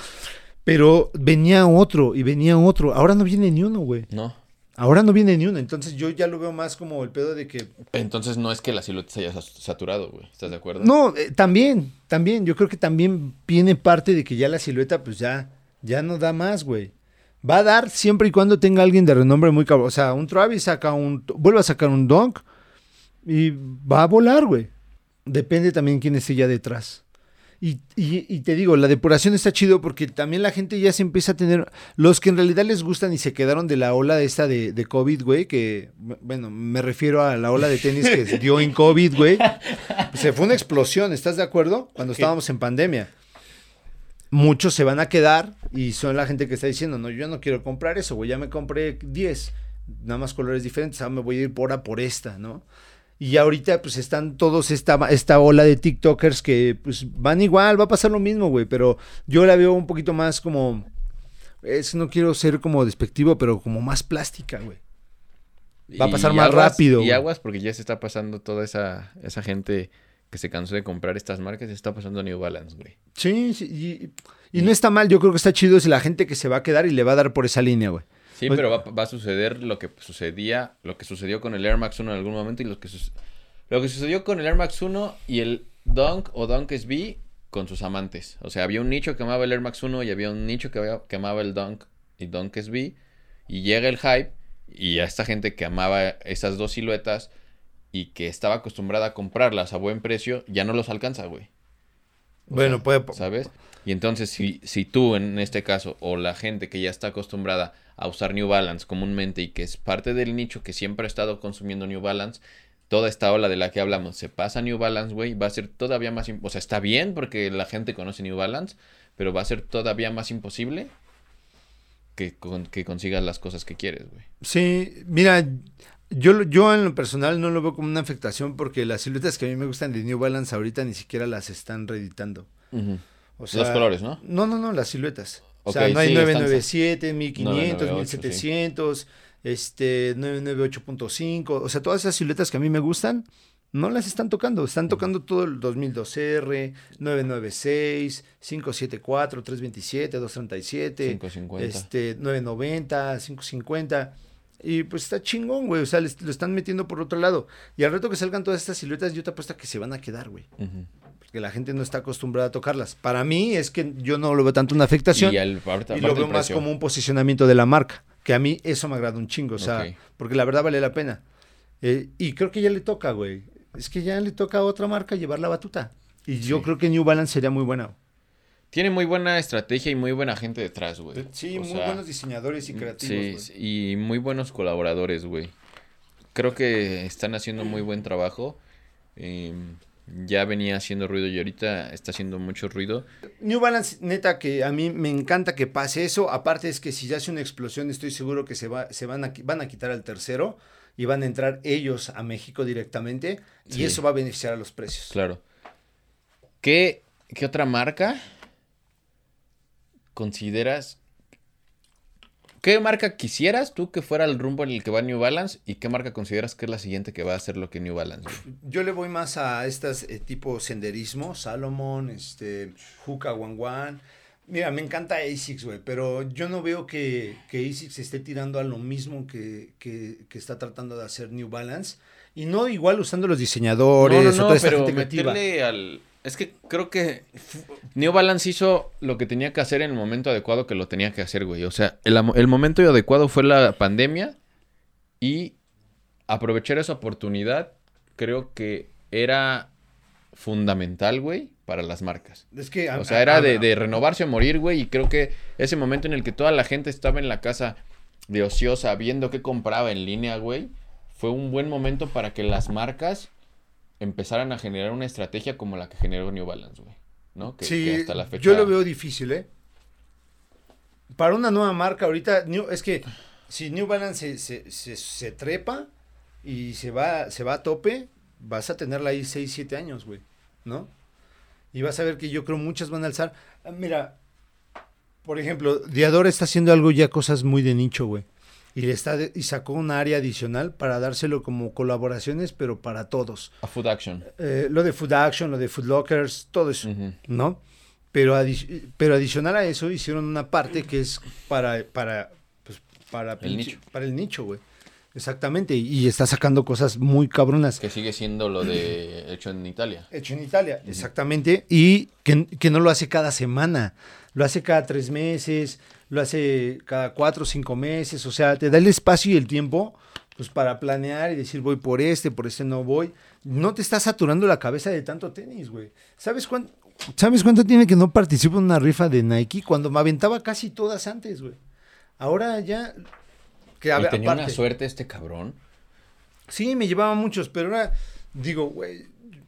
pero venía otro y venía otro. Ahora no viene ni uno, güey. No. Ahora no viene ni uno. Entonces yo ya lo veo más como el pedo de que. Entonces no es que la silueta se haya saturado, güey. ¿Estás de acuerdo? No, eh, también, también. Yo creo que también viene parte de que ya la silueta, pues ya, ya no da más, güey. Va a dar siempre y cuando tenga alguien de renombre muy cabrón. O sea, un Travis saca un. Vuelve a sacar un Dunk y va a volar, güey. Depende también quién esté ya detrás. Y, y- y te digo, la depuración está chido porque también la gente ya se empieza a tener. Los que en realidad les gustan y se quedaron de la ola esta de, de COVID, güey, que, bueno, me refiero a la ola de tenis que [laughs] se dio en COVID, güey. Se fue una explosión, ¿estás de acuerdo? Cuando estábamos en pandemia. Muchos se van a quedar y son la gente que está diciendo, no, yo no quiero comprar eso, güey, ya me compré 10, nada más colores diferentes, ahora me voy a ir por a por esta, ¿no? Y ahorita pues están todos esta, esta ola de TikTokers que pues van igual, va a pasar lo mismo, güey, pero yo la veo un poquito más como, es, no quiero ser como despectivo, pero como más plástica, güey. Va a pasar más rápido, Y aguas porque ya se está pasando toda esa, esa gente que se cansó de comprar estas marcas, está pasando a New Balance, güey. Sí, sí, y, y no está mal, yo creo que está chido es la gente que se va a quedar y le va a dar por esa línea, güey. Sí, Pues- pero va, va a suceder lo que sucedía, lo que sucedió con el Air Max 1 en algún momento y lo que, lo que sucedió con el Air Max 1 y el Dunk o Dunk SB con sus amantes. O sea, había un nicho que amaba el Air Max 1 y había un nicho que, había- que amaba el Dunk y Dunk SB. Y llega el hype y a esta gente que amaba esas dos siluetas y que estaba acostumbrada a comprarlas a buen precio, ya no los alcanza, güey. O Bueno, sea, puede... ¿Sabes? Y entonces, si, si tú en este caso, o la gente que ya está acostumbrada a usar New Balance comúnmente y que es parte del nicho que siempre ha estado consumiendo New Balance, toda esta ola de la que hablamos se pasa a New Balance, güey, va a ser todavía más... O sea, está bien porque la gente conoce New Balance, pero va a ser todavía más imposible que, con- que consigas las cosas que quieres, güey. Sí, mira, yo, yo en lo personal no lo veo como una afectación porque las siluetas que a mí me gustan de New Balance ahorita ni siquiera las están reeditando. O sea, Los colores, ¿no? No, no, no, las siluetas. O sea, no hay sí, 997, 1500, 998, 1700, este, 998.5. O sea, todas esas siluetas que a mí me gustan, no las están tocando. Están tocando todo el 2002R, 996, 574, 327, 237. 550. Este, 990, 550. Y pues está chingón, güey. O sea, les- lo están metiendo por otro lado. Y al rato que salgan todas estas siluetas, yo te apuesto a que se van a quedar, güey. Porque la gente no está acostumbrada a tocarlas. Para mí es que yo no lo veo tanto una afectación. Y, lo veo más como un posicionamiento de la marca. Que a mí eso me agrada un chingo. O sea, porque la verdad vale la pena. Eh, y creo que ya le toca, güey. Es que ya le toca a otra marca llevar la batuta. Y yo Sí. creo que New Balance sería muy buena. Tiene muy buena estrategia y muy buena gente detrás, güey. Sí, O muy sea, buenos diseñadores y creativos. Sí, y muy buenos colaboradores, güey. Creo que están haciendo muy buen trabajo. Eh, ya venía haciendo ruido y ahorita está haciendo mucho ruido. New Balance, neta, que a mí me encanta que pase eso. Aparte es que si ya hace una explosión, estoy seguro que se, va, se van, a, van a quitar al tercero y van a entrar ellos a México directamente. Y Sí. eso va a beneficiar a los precios. Claro. ¿Qué, qué otra marca consideras? ¿Qué marca quisieras tú que fuera el rumbo en el que va New Balance? ¿Y qué marca consideras que es la siguiente que va a hacer lo que New Balance? Yo le voy más a estas eh, tipo senderismo, Salomon, este, Hoka One One. Mira, me encanta ASICS, güey, pero yo no veo que, que ASICS esté tirando a lo mismo que, que, que está tratando de hacer New Balance. Y no igual usando los diseñadores No, no, o no, toda esta pero gente creativa. meterle al... Es que creo que New Balance hizo lo que tenía que hacer en el momento adecuado que lo tenía que hacer, güey. O sea, el, momento adecuado fue la pandemia y aprovechar esa oportunidad creo que era fundamental, güey, para las marcas. Es que, O sea, a- era a- de, de renovarse o morir, güey. Y creo que ese momento en el que toda la gente estaba en la casa de ociosa viendo qué compraba en línea, güey, fue un buen momento para que las marcas empezaran a generar una estrategia como la que generó New Balance, güey. ¿No? Que, sí, que hasta la fecha. yo lo veo difícil, ¿eh? Para una nueva marca ahorita, New- es que si New Balance se, se, se- se trepa y se va, se va a tope, vas a tenerla ahí 6, 7 años, güey, ¿no? Y vas a ver que yo creo muchas van a alzar. Ah, Mira, por ejemplo, Diadora está haciendo algo ya cosas muy de nicho, güey. Y le está de- y sacó un área adicional para dárselo como colaboraciones, pero para todos. A Food Action. Eh, lo de Food Action, lo de Food Lockers, todo eso. Ujú. ¿no? Pero, adi- pero adicional a eso hicieron una parte que es para, para, pues, para, pinche- nicho. para el nicho, güey. Exactamente, y, está sacando cosas muy cabronas. Que sigue siendo lo de hecho en Italia. Hecho en Italia, exactamente, y que, que no lo hace cada semana, lo hace cada tres meses, lo hace cada cuatro o cinco meses, o sea, te da el espacio y el tiempo pues para planear y decir voy por este, por este no voy. No te está saturando la cabeza de tanto tenis, güey. ¿Sabes cuánto, ¿Sabes cuánto tiene que no participo en una rifa de Nike? Cuando me aventaba casi todas antes, güey. Ahora ya... Que, a y tenía una suerte este cabrón. Sí, me llevaba muchos, pero ahora digo, güey,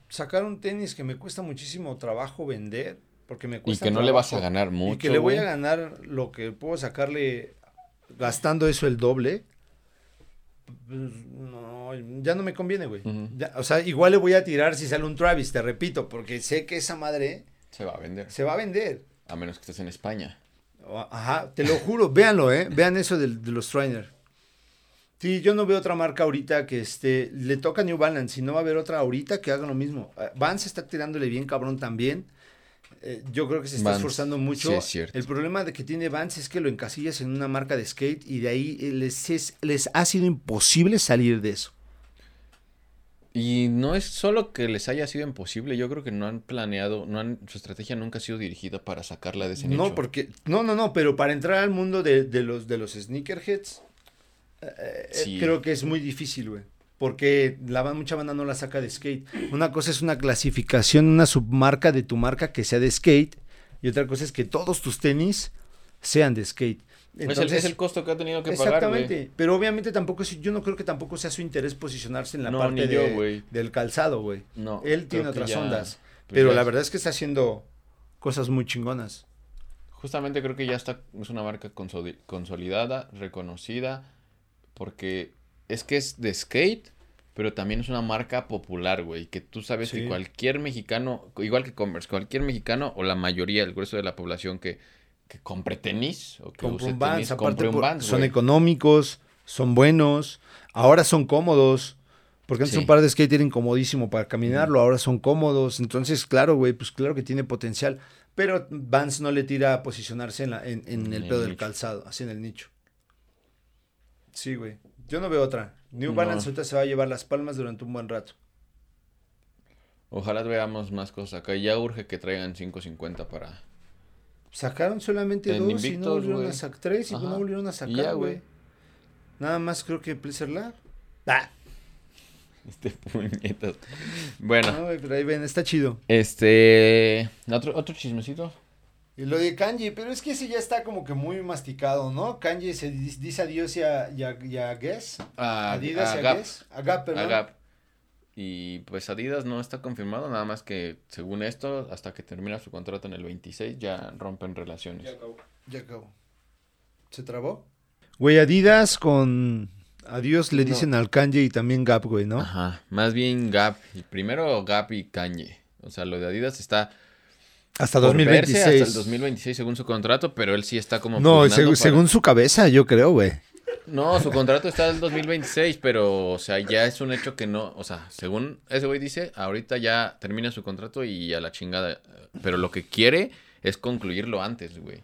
sacar un tenis que me cuesta muchísimo trabajo vender, porque me Y cuesta que no le vas a ganar mucho. Y que le voy a ganar lo que puedo sacarle gastando eso el doble. pues, No, ya no me conviene, güey. Ya, o sea, igual le voy a tirar si sale un Travis, te repito, porque sé que esa madre Se va a vender. se va a vender. A menos que estés en España. Ajá, te lo juro, [laughs] véanlo, ¿eh? Vean eso del- de, los trainer. Sí, yo no veo otra marca ahorita que este, le toca New Balance y no va a haber otra ahorita que haga lo mismo. Eh, Vans está tirándole bien cabrón también. Eh, yo creo que se está esforzando mucho. sí es cierto. El problema de que tiene Vans es que lo encasillas en una marca de skate y de ahí eh, les, es- les ha sido imposible salir de eso. Y no es solo que les haya sido imposible, yo creo que no han planeado, no han, su estrategia nunca ha sido dirigida para sacarla de ese nicho. No, porque, no, no, no, pero para entrar al mundo de, de los, de los sneakerheads, eh, eh, Sí. creo que es muy difícil, güey. Porque la, mucha banda no la saca de skate. Una cosa es una clasificación, una submarca de tu marca que sea de skate. Y otra cosa es que todos tus tenis sean de skate. es, el, es el costo que ha tenido que pagar, Exactamente. pero obviamente tampoco es, yo no creo que tampoco sea su interés posicionarse en la No, parte yo, de- del calzado, güey. No, Él tiene otras ya- ondas. pues Pero ya la verdad es que está haciendo cosas muy chingonas. Justamente creo que ya está, es una marca consoli- consolidada, reconocida, porque es que es de skate, pero también es una marca popular, güey, que tú sabes Sí. que cualquier mexicano, igual que Converse, cualquier mexicano o la mayoría, el grueso de la población que, que compre tenis o que Compra use un Vans, tenis, compre un Vans, son güey. económicos, son buenos, ahora son cómodos. Porque antes Sí. un par de skate era incomodísimo para caminarlo, ahora son cómodos. Entonces, claro, güey, pues claro que tiene potencial. Pero Vans no le tira a posicionarse en, la- en, en En el el pedo del nicho. calzado, así en el nicho. Sí, güey. Yo no veo otra. New No. Balance ahorita se va a llevar las palmas durante un buen rato. Ojalá veamos más cosas acá. Ya urge que traigan 550 para... Sacaron solamente En dos y no volvieron a sacar tres y Ajá. no volvieron a sacar, güey. Nada más creo que Pleasure Lab. Ah, [laughs] Este puñetas. Bueno, no, pero ahí ven, está chido. este... ¿Otro, otro chismecito? Y lo de Kanji, pero es que ese ya está como que muy masticado, ¿no? Kanji se di- dice adiós y a, y a, y a Guess. A, Adidas a y a Gap. Guess. A Gap, perdón. a Gap. Y pues Adidas no está confirmado, nada más que según esto, hasta que termina su contrato en el 26, ya rompen relaciones. Ya acabó. Ya acabó. ¿Se trabó? Güey, Adidas con adiós le No. dicen al Kanji y también Gap, güey, ¿no? Ajá, más bien Gap. Primero Gap y Kanye. O sea, lo de Adidas está Hasta por verse 2026. hasta el 2026 según su contrato, pero él sí está como No, pugnando seg- para- según su cabeza, yo creo, güey. No, su contrato está del 2026, pero, o sea, ya es un hecho que no, o sea, según ese güey dice, ahorita ya termina su contrato y a la chingada, pero lo que quiere es concluirlo antes, güey.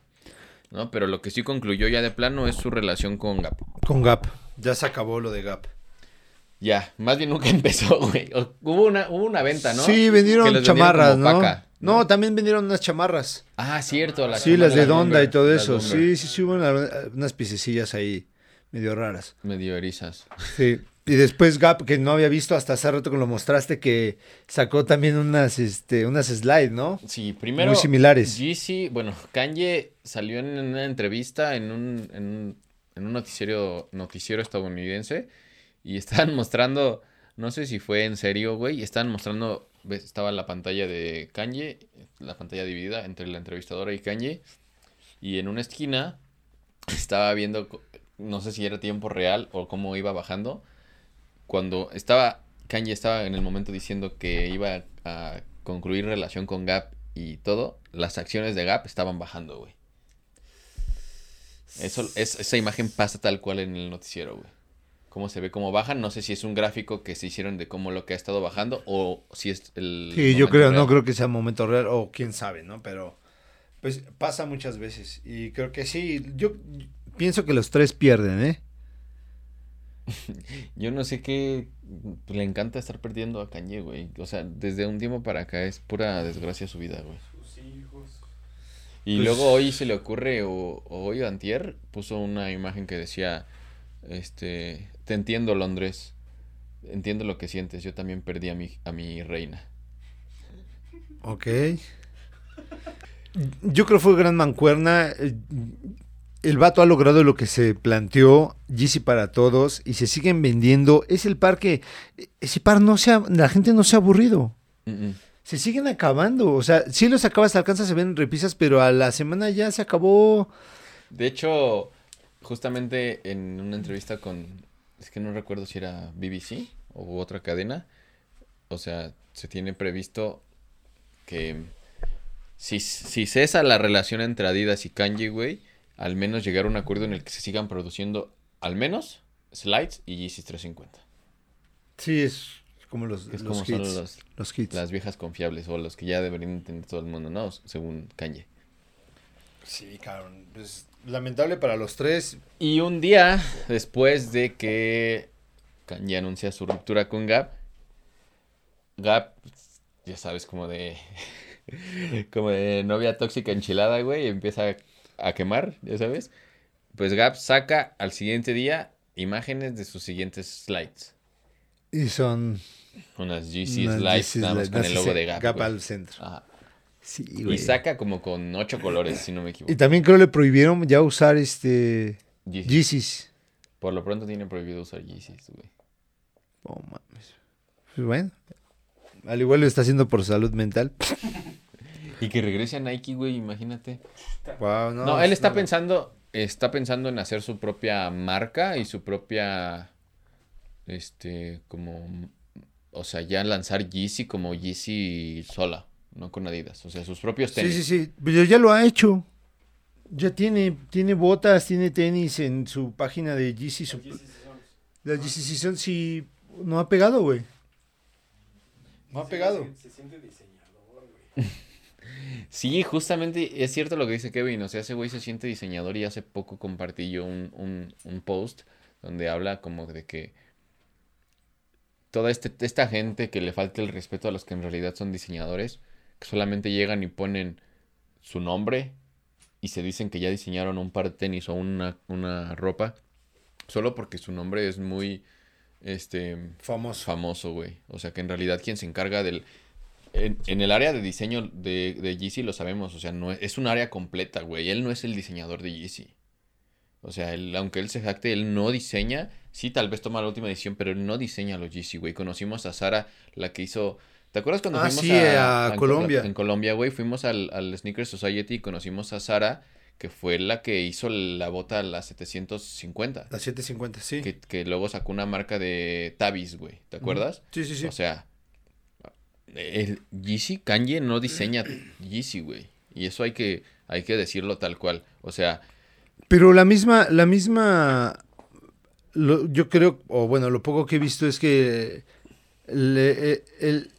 ¿No? Pero lo que sí concluyó ya de plano es su relación con Gap. Con Gap. Ya se acabó lo de Gap. Ya, más bien nunca [laughs] empezó, güey. Hubo una, hubo una venta, ¿no? Sí, vendieron chamarras, ¿no? paca, No, de vendieron unas chamarras. Ah, cierto, las sí, las de Donda y todo eso. Sí, sí, sí, hubo una- unas piececillas ahí medio raras. Medio erizas. Sí. Y después Gap, que no había visto hasta hace rato que lo mostraste, que sacó también unas, este, unas slides, ¿no? Sí, primero. Muy similares. Yeezy, bueno, Kanye salió en una entrevista en un, en un, en un noticiero, noticiero estadounidense y estaban [laughs] mostrando, no sé si fue en serio, güey, y estaban mostrando, ves, estaba la pantalla de Kanye, la pantalla dividida entre la entrevistadora y Kanye, y en una esquina estaba viendo, no sé si era tiempo real o cómo iba bajando, cuando estaba, Kanye estaba en el momento diciendo que iba a concluir relación con Gap y todo, las acciones de Gap estaban bajando, güey. Eso, es, esa imagen pasa tal cual en el noticiero, güey. Cómo se ve cómo bajan, no sé si es un gráfico que se hicieron de cómo lo que ha estado bajando o si es el... Sí, yo creo, no creo que sea momento real, o quién sabe, ¿no? Pero, pues, pasa muchas veces. Y creo que sí, yo pienso que los tres pierden, ¿eh? [laughs] Yo no sé qué pues, le encanta estar perdiendo a Kanye, güey. O sea, desde un tiempo para acá es pura desgracia su vida, güey. Sus hijos. Y Pues- luego hoy se le ocurre, o, o hoy o antier, puso una imagen que decía, este, te entiendo Londres, entiendo lo que sientes, yo también perdí a mi, a mi reina. Ok. Yo creo que fue gran mancuerna. El vato ha logrado lo que se planteó, Yeezy para todos, y se siguen vendiendo. Es el par que, ese par no se ha, la gente no se ha aburrido. Se siguen acabando. O sea, si los acabas, alcanzas, se ven repisas, pero a la semana ya se acabó. De hecho, justamente en una entrevista con, es que no recuerdo si era BBC o otra cadena, o sea, se tiene previsto que si, si cesa la relación entre Adidas y Kanye, güey, al menos llegar a un acuerdo en el que se sigan produciendo al menos Slides y Yeezys 350. Sí, es como los, es los como son hits. los, los hits. las viejas confiables o los que ya deberían entender todo el mundo, ¿no? Según Kanye. Sí, cabrón. Pues, lamentable para los tres. Y un día después de que Kanye anuncia su ruptura con Gap, Gap, ya sabes, como de. [laughs] como de novia tóxica enchilada, güey, empieza a quemar, ya sabes. Pues Gap saca al siguiente día imágenes de sus siguientes slides. Y son... Unas GC unas slides, nada más con el logo de Gap. Gap güey. al centro. Ajá. Sí, Y saca como con ocho colores, si no me equivoco. Y también creo le prohibieron ya usar este... Yeezys. Yeezys. Por lo pronto tiene prohibido usar Yeezys, güey. Oh, mames. Pues bueno. Al igual lo está haciendo por salud mental. Y que regrese a Nike, güey, imagínate. Wow, no, No, él es está pensando, está pensando en hacer su propia marca y su propia, este, como, o sea, ya lanzar Yeezy como Yeezy sola, no con Adidas, o sea, sus propios Sí, tenis. sí, sí. Pero ya lo ha hecho. Ya tiene, tiene botas, tiene tenis en su página de Yeezy. Su... Las Yeezy Season sí no ha pegado, güey. No ha pegado. Se, se siente diseñador, güey. [laughs] Sí, justamente es cierto lo que dice Kevin, o sea, ese güey se siente diseñador y hace poco compartí yo un, un, un post donde habla como de que toda este, esta gente que le falta el respeto a los que en realidad son diseñadores, que solamente llegan y ponen su nombre y se dicen que ya diseñaron un par de tenis o una, una ropa, solo porque su nombre es muy, este, Famoso. famoso, güey. O sea, que en realidad quien se encarga del... En, en el área de diseño de, de Yeezy lo sabemos, o sea, no es, es un área completa, güey. Él no es el diseñador de Yeezy. O sea, él, aunque él se jacte, él no diseña. Sí, tal vez toma la última edición, pero él no diseña los Yeezy, güey. Conocimos a Sara, la que hizo... ¿Te acuerdas cuando Ah, fuimos sí, a, a en Colombia. En Colombia, güey. Fuimos al, al Sneaker Society y conocimos a Sara, que fue la que hizo la bota a las 750. Las 750, sí. Que, que luego sacó una marca de Tabis, güey. ¿Te acuerdas? Sí, sí, sí. O sea, el Yeezy, Kanye no diseña Yeezy, güey. Y eso hay que, hay que decirlo tal cual. O sea, Pero la misma, la misma, lo- yo creo, o bueno, lo poco que he visto es que le- eh, el,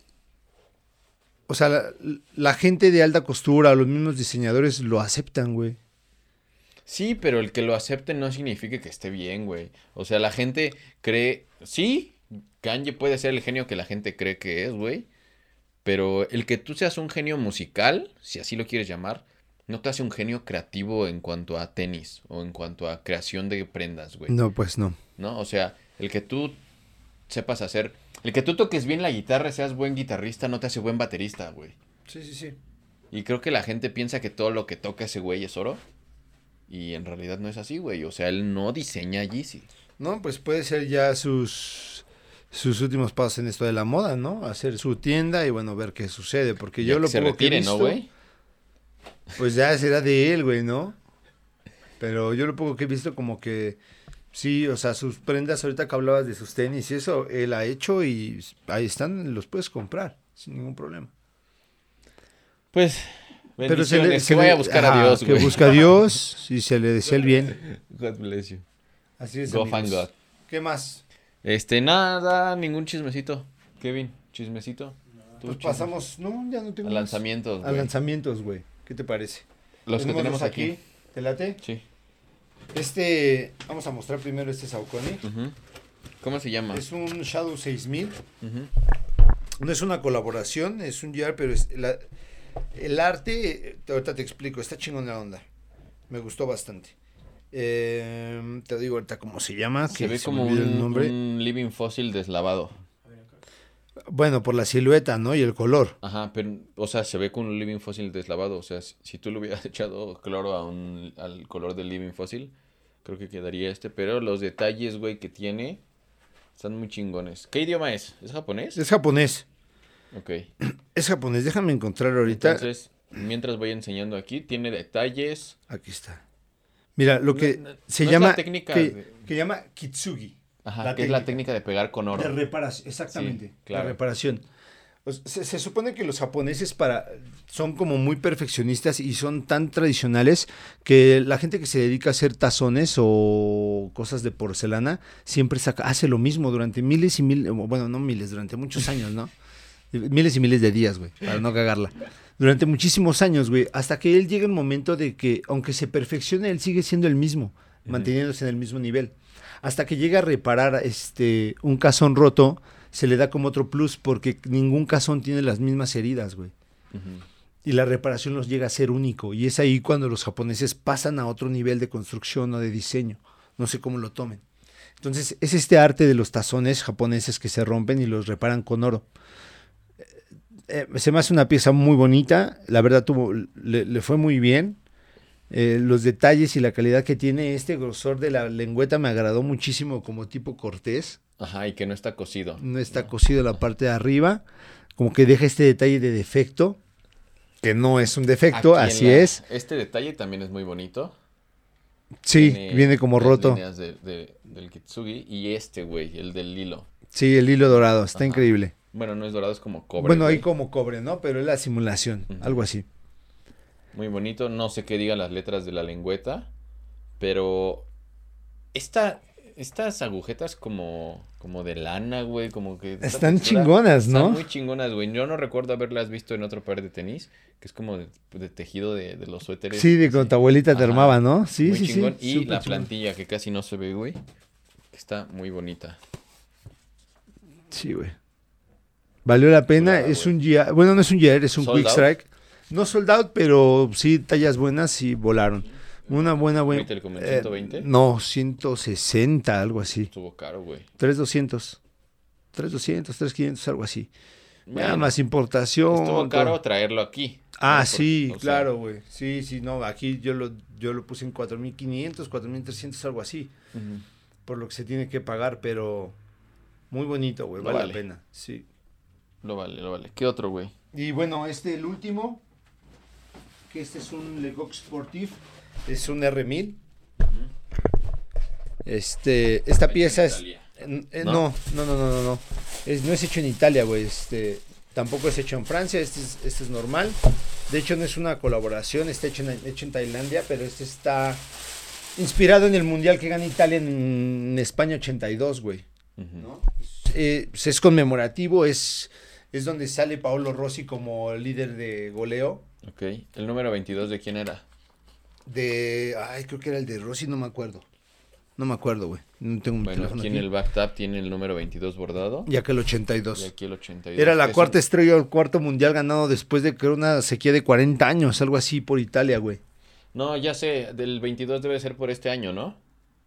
o sea, la, la gente de alta costura, los mismos diseñadores lo aceptan, güey. sí, pero el que lo acepte no significa que esté bien, güey. O sea, la gente cree, sí, Kanye puede ser el genio que la gente cree que es, güey. Pero el que tú seas un genio musical, si así lo quieres llamar, no te hace un genio creativo en cuanto a tenis o en cuanto a creación de prendas, güey. No, pues no. ¿no? O sea, el que tú sepas hacer, el que tú toques bien la guitarra, seas buen guitarrista, no te hace buen baterista, güey. Sí, sí, sí. Y creo que la gente piensa que todo lo que toca ese güey es oro. Y en realidad no es así, güey. O sea, él no diseña Yeezy. No, pues puede ser ya sus sus últimos pasos en esto de la moda, ¿no? Hacer su tienda y bueno, ver qué sucede, porque Ya yo que lo se poco que he retire, ¿no, visto, güey? Pues ya será de él, güey, ¿no? Pero yo lo poco que he visto como que sí, o sea, sus prendas, ahorita que hablabas de sus tenis y eso, él ha hecho y ahí están, los puedes comprar sin ningún problema. Pues, Pero se le, se que le- vaya a buscar a Dios, Que busca a Dios y se le desea el bien. [laughs] God bless you. Así es. Go amigos. find God. ¿Qué más? Este, nada, ningún chismecito. Kevin, chismecito. Pues pasamos, no, ya no tengo a lanzamientos, A güey. lanzamientos, güey. ¿Qué te parece? Los que tenemos aquí. ¿Te late? Sí. Este, vamos a mostrar primero este Saucony. ¿Cómo se llama? Es un Shadow 6000. Ujú. No es una colaboración, es un GR, pero es la- el arte, eh, ahorita te explico, está chingón la onda. Me gustó bastante. Eh, te digo ahorita cómo se llama. Se que ve como un, el nombre. un living fósil deslavado. Bueno, por la silueta, ¿no? Y el color. Ajá, pero, o sea, se ve con un living fósil deslavado. O sea, si, si tú le hubieras [laughs] echado cloro a un, al color del living fósil, creo que quedaría este. Pero los detalles, güey, que tiene, están muy chingones. ¿Qué idioma es? ¿Es japonés? Es japonés. Ok. [clears throat] Es japonés, déjame encontrar ahorita. Entonces, mientras voy enseñando aquí, tiene detalles. Aquí está. Mira, lo que No, no, se no llama. técnica que, de- que llama Kitsugi. Ajá, La que es la técnica. de pegar con oro. De reparación, exactamente. Sí, claro. De reparación. Se, se supone que los japoneses para son como muy perfeccionistas y son tan tradicionales que la gente que se dedica a hacer tazones o cosas de porcelana siempre saca, hace lo mismo durante miles y miles, bueno, no miles, durante muchos años, ¿no? [laughs] Miles y miles de días, güey, para no cagarla. Durante muchísimos años, güey, hasta que él llega el momento de que, aunque se perfeccione, él sigue siendo el mismo, manteniéndose en el mismo nivel. Hasta que llega a reparar este un cazón roto, se le da como otro plus porque ningún cazón tiene las mismas heridas, güey. Y la reparación los llega a ser único. Y es ahí cuando los japoneses pasan a otro nivel de construcción o de diseño. No sé cómo lo tomen. Entonces, es este arte de los tazones japoneses que se rompen y los reparan con oro. Eh, se me hace una pieza muy bonita. La verdad, tuvo, le, le fue muy bien. Eh, los detalles y la calidad que tiene este grosor de la lengüeta me agradó muchísimo como tipo cortés. Ajá, y que no está cocido. No está cosido la parte de arriba. Como que deja este detalle de defecto. Que no es un defecto, Aquí así la- es. Este detalle también es muy bonito. Sí, Tiene viene como las roto. líneas de- de- del kitsugi. Y este, güey, el del hilo. Sí, el hilo dorado, está Ajá. increíble. Bueno, no es dorado, es como cobre. bueno, ahí güey. como cobre, ¿no? Pero es la simulación, algo así. Muy bonito. No sé qué digan las letras de la lengüeta. Pero esta, estas agujetas como, como de lana, güey. Como que. Están textura chingonas, Están ¿no? muy chingonas, güey. Yo no recuerdo haberlas visto en otro par de tenis. Que es como de, de tejido de, de los suéteres. Sí, de con tu abuelita te Ajá. armaba, ¿no? Sí, muy sí, chingón. sí. Y súper la chingón. plantilla que casi no se ve, güey. Está muy bonita. Sí, güey. Valió la pena, es un GR, bueno, no es un GR, es un Sold Quick. Strike. No sold out, pero sí tallas buenas y volaron. Una buena, buena. ¿Ahorita el como en eh, 120? no, 160, algo así. Estuvo caro, güey. 3200. 3200, 3500, algo así. Nada más importación. Estuvo caro todo. traerlo aquí. Ah, ¿no? sí, Porque, sea, claro, güey. Sí, sí, no, aquí yo lo, yo lo puse en 4500, 4300, algo así. Por lo que se tiene que pagar, pero muy bonito, güey. Vale. la pena, sí. Lo vale, lo vale. ¿Qué otro, güey? Y bueno, este, el último, que este es un Lecoq Sportif, es un R1000. Este, esta pieza es... eh, eh, ¿No? no, no, no, no, no. Es, no es hecho en Italia, güey. Este, tampoco es hecho en Francia, este es, este es normal. De hecho, no es una colaboración, está hecho en, hecho en Tailandia, pero este está inspirado en el mundial que gana Italia en, en España 82, güey. Ujú. ¿no? Eh, pues es conmemorativo, es, es donde sale Paolo Rossi como líder de goleo. Ok. ¿El número 22 de quién era? De, ay, creo que era el de Rossi, no me acuerdo. No me acuerdo, güey. No tengo mi Bueno, aquí en aquí. el backtap tiene el número 22 bordado. Ya que el Y 82. aquí el 82. Era la cuarta un- estrella, el cuarto mundial ganado después de que era una sequía de 40 años, algo así por Italia, güey. No, ya sé, del 22 debe ser por este año, ¿no?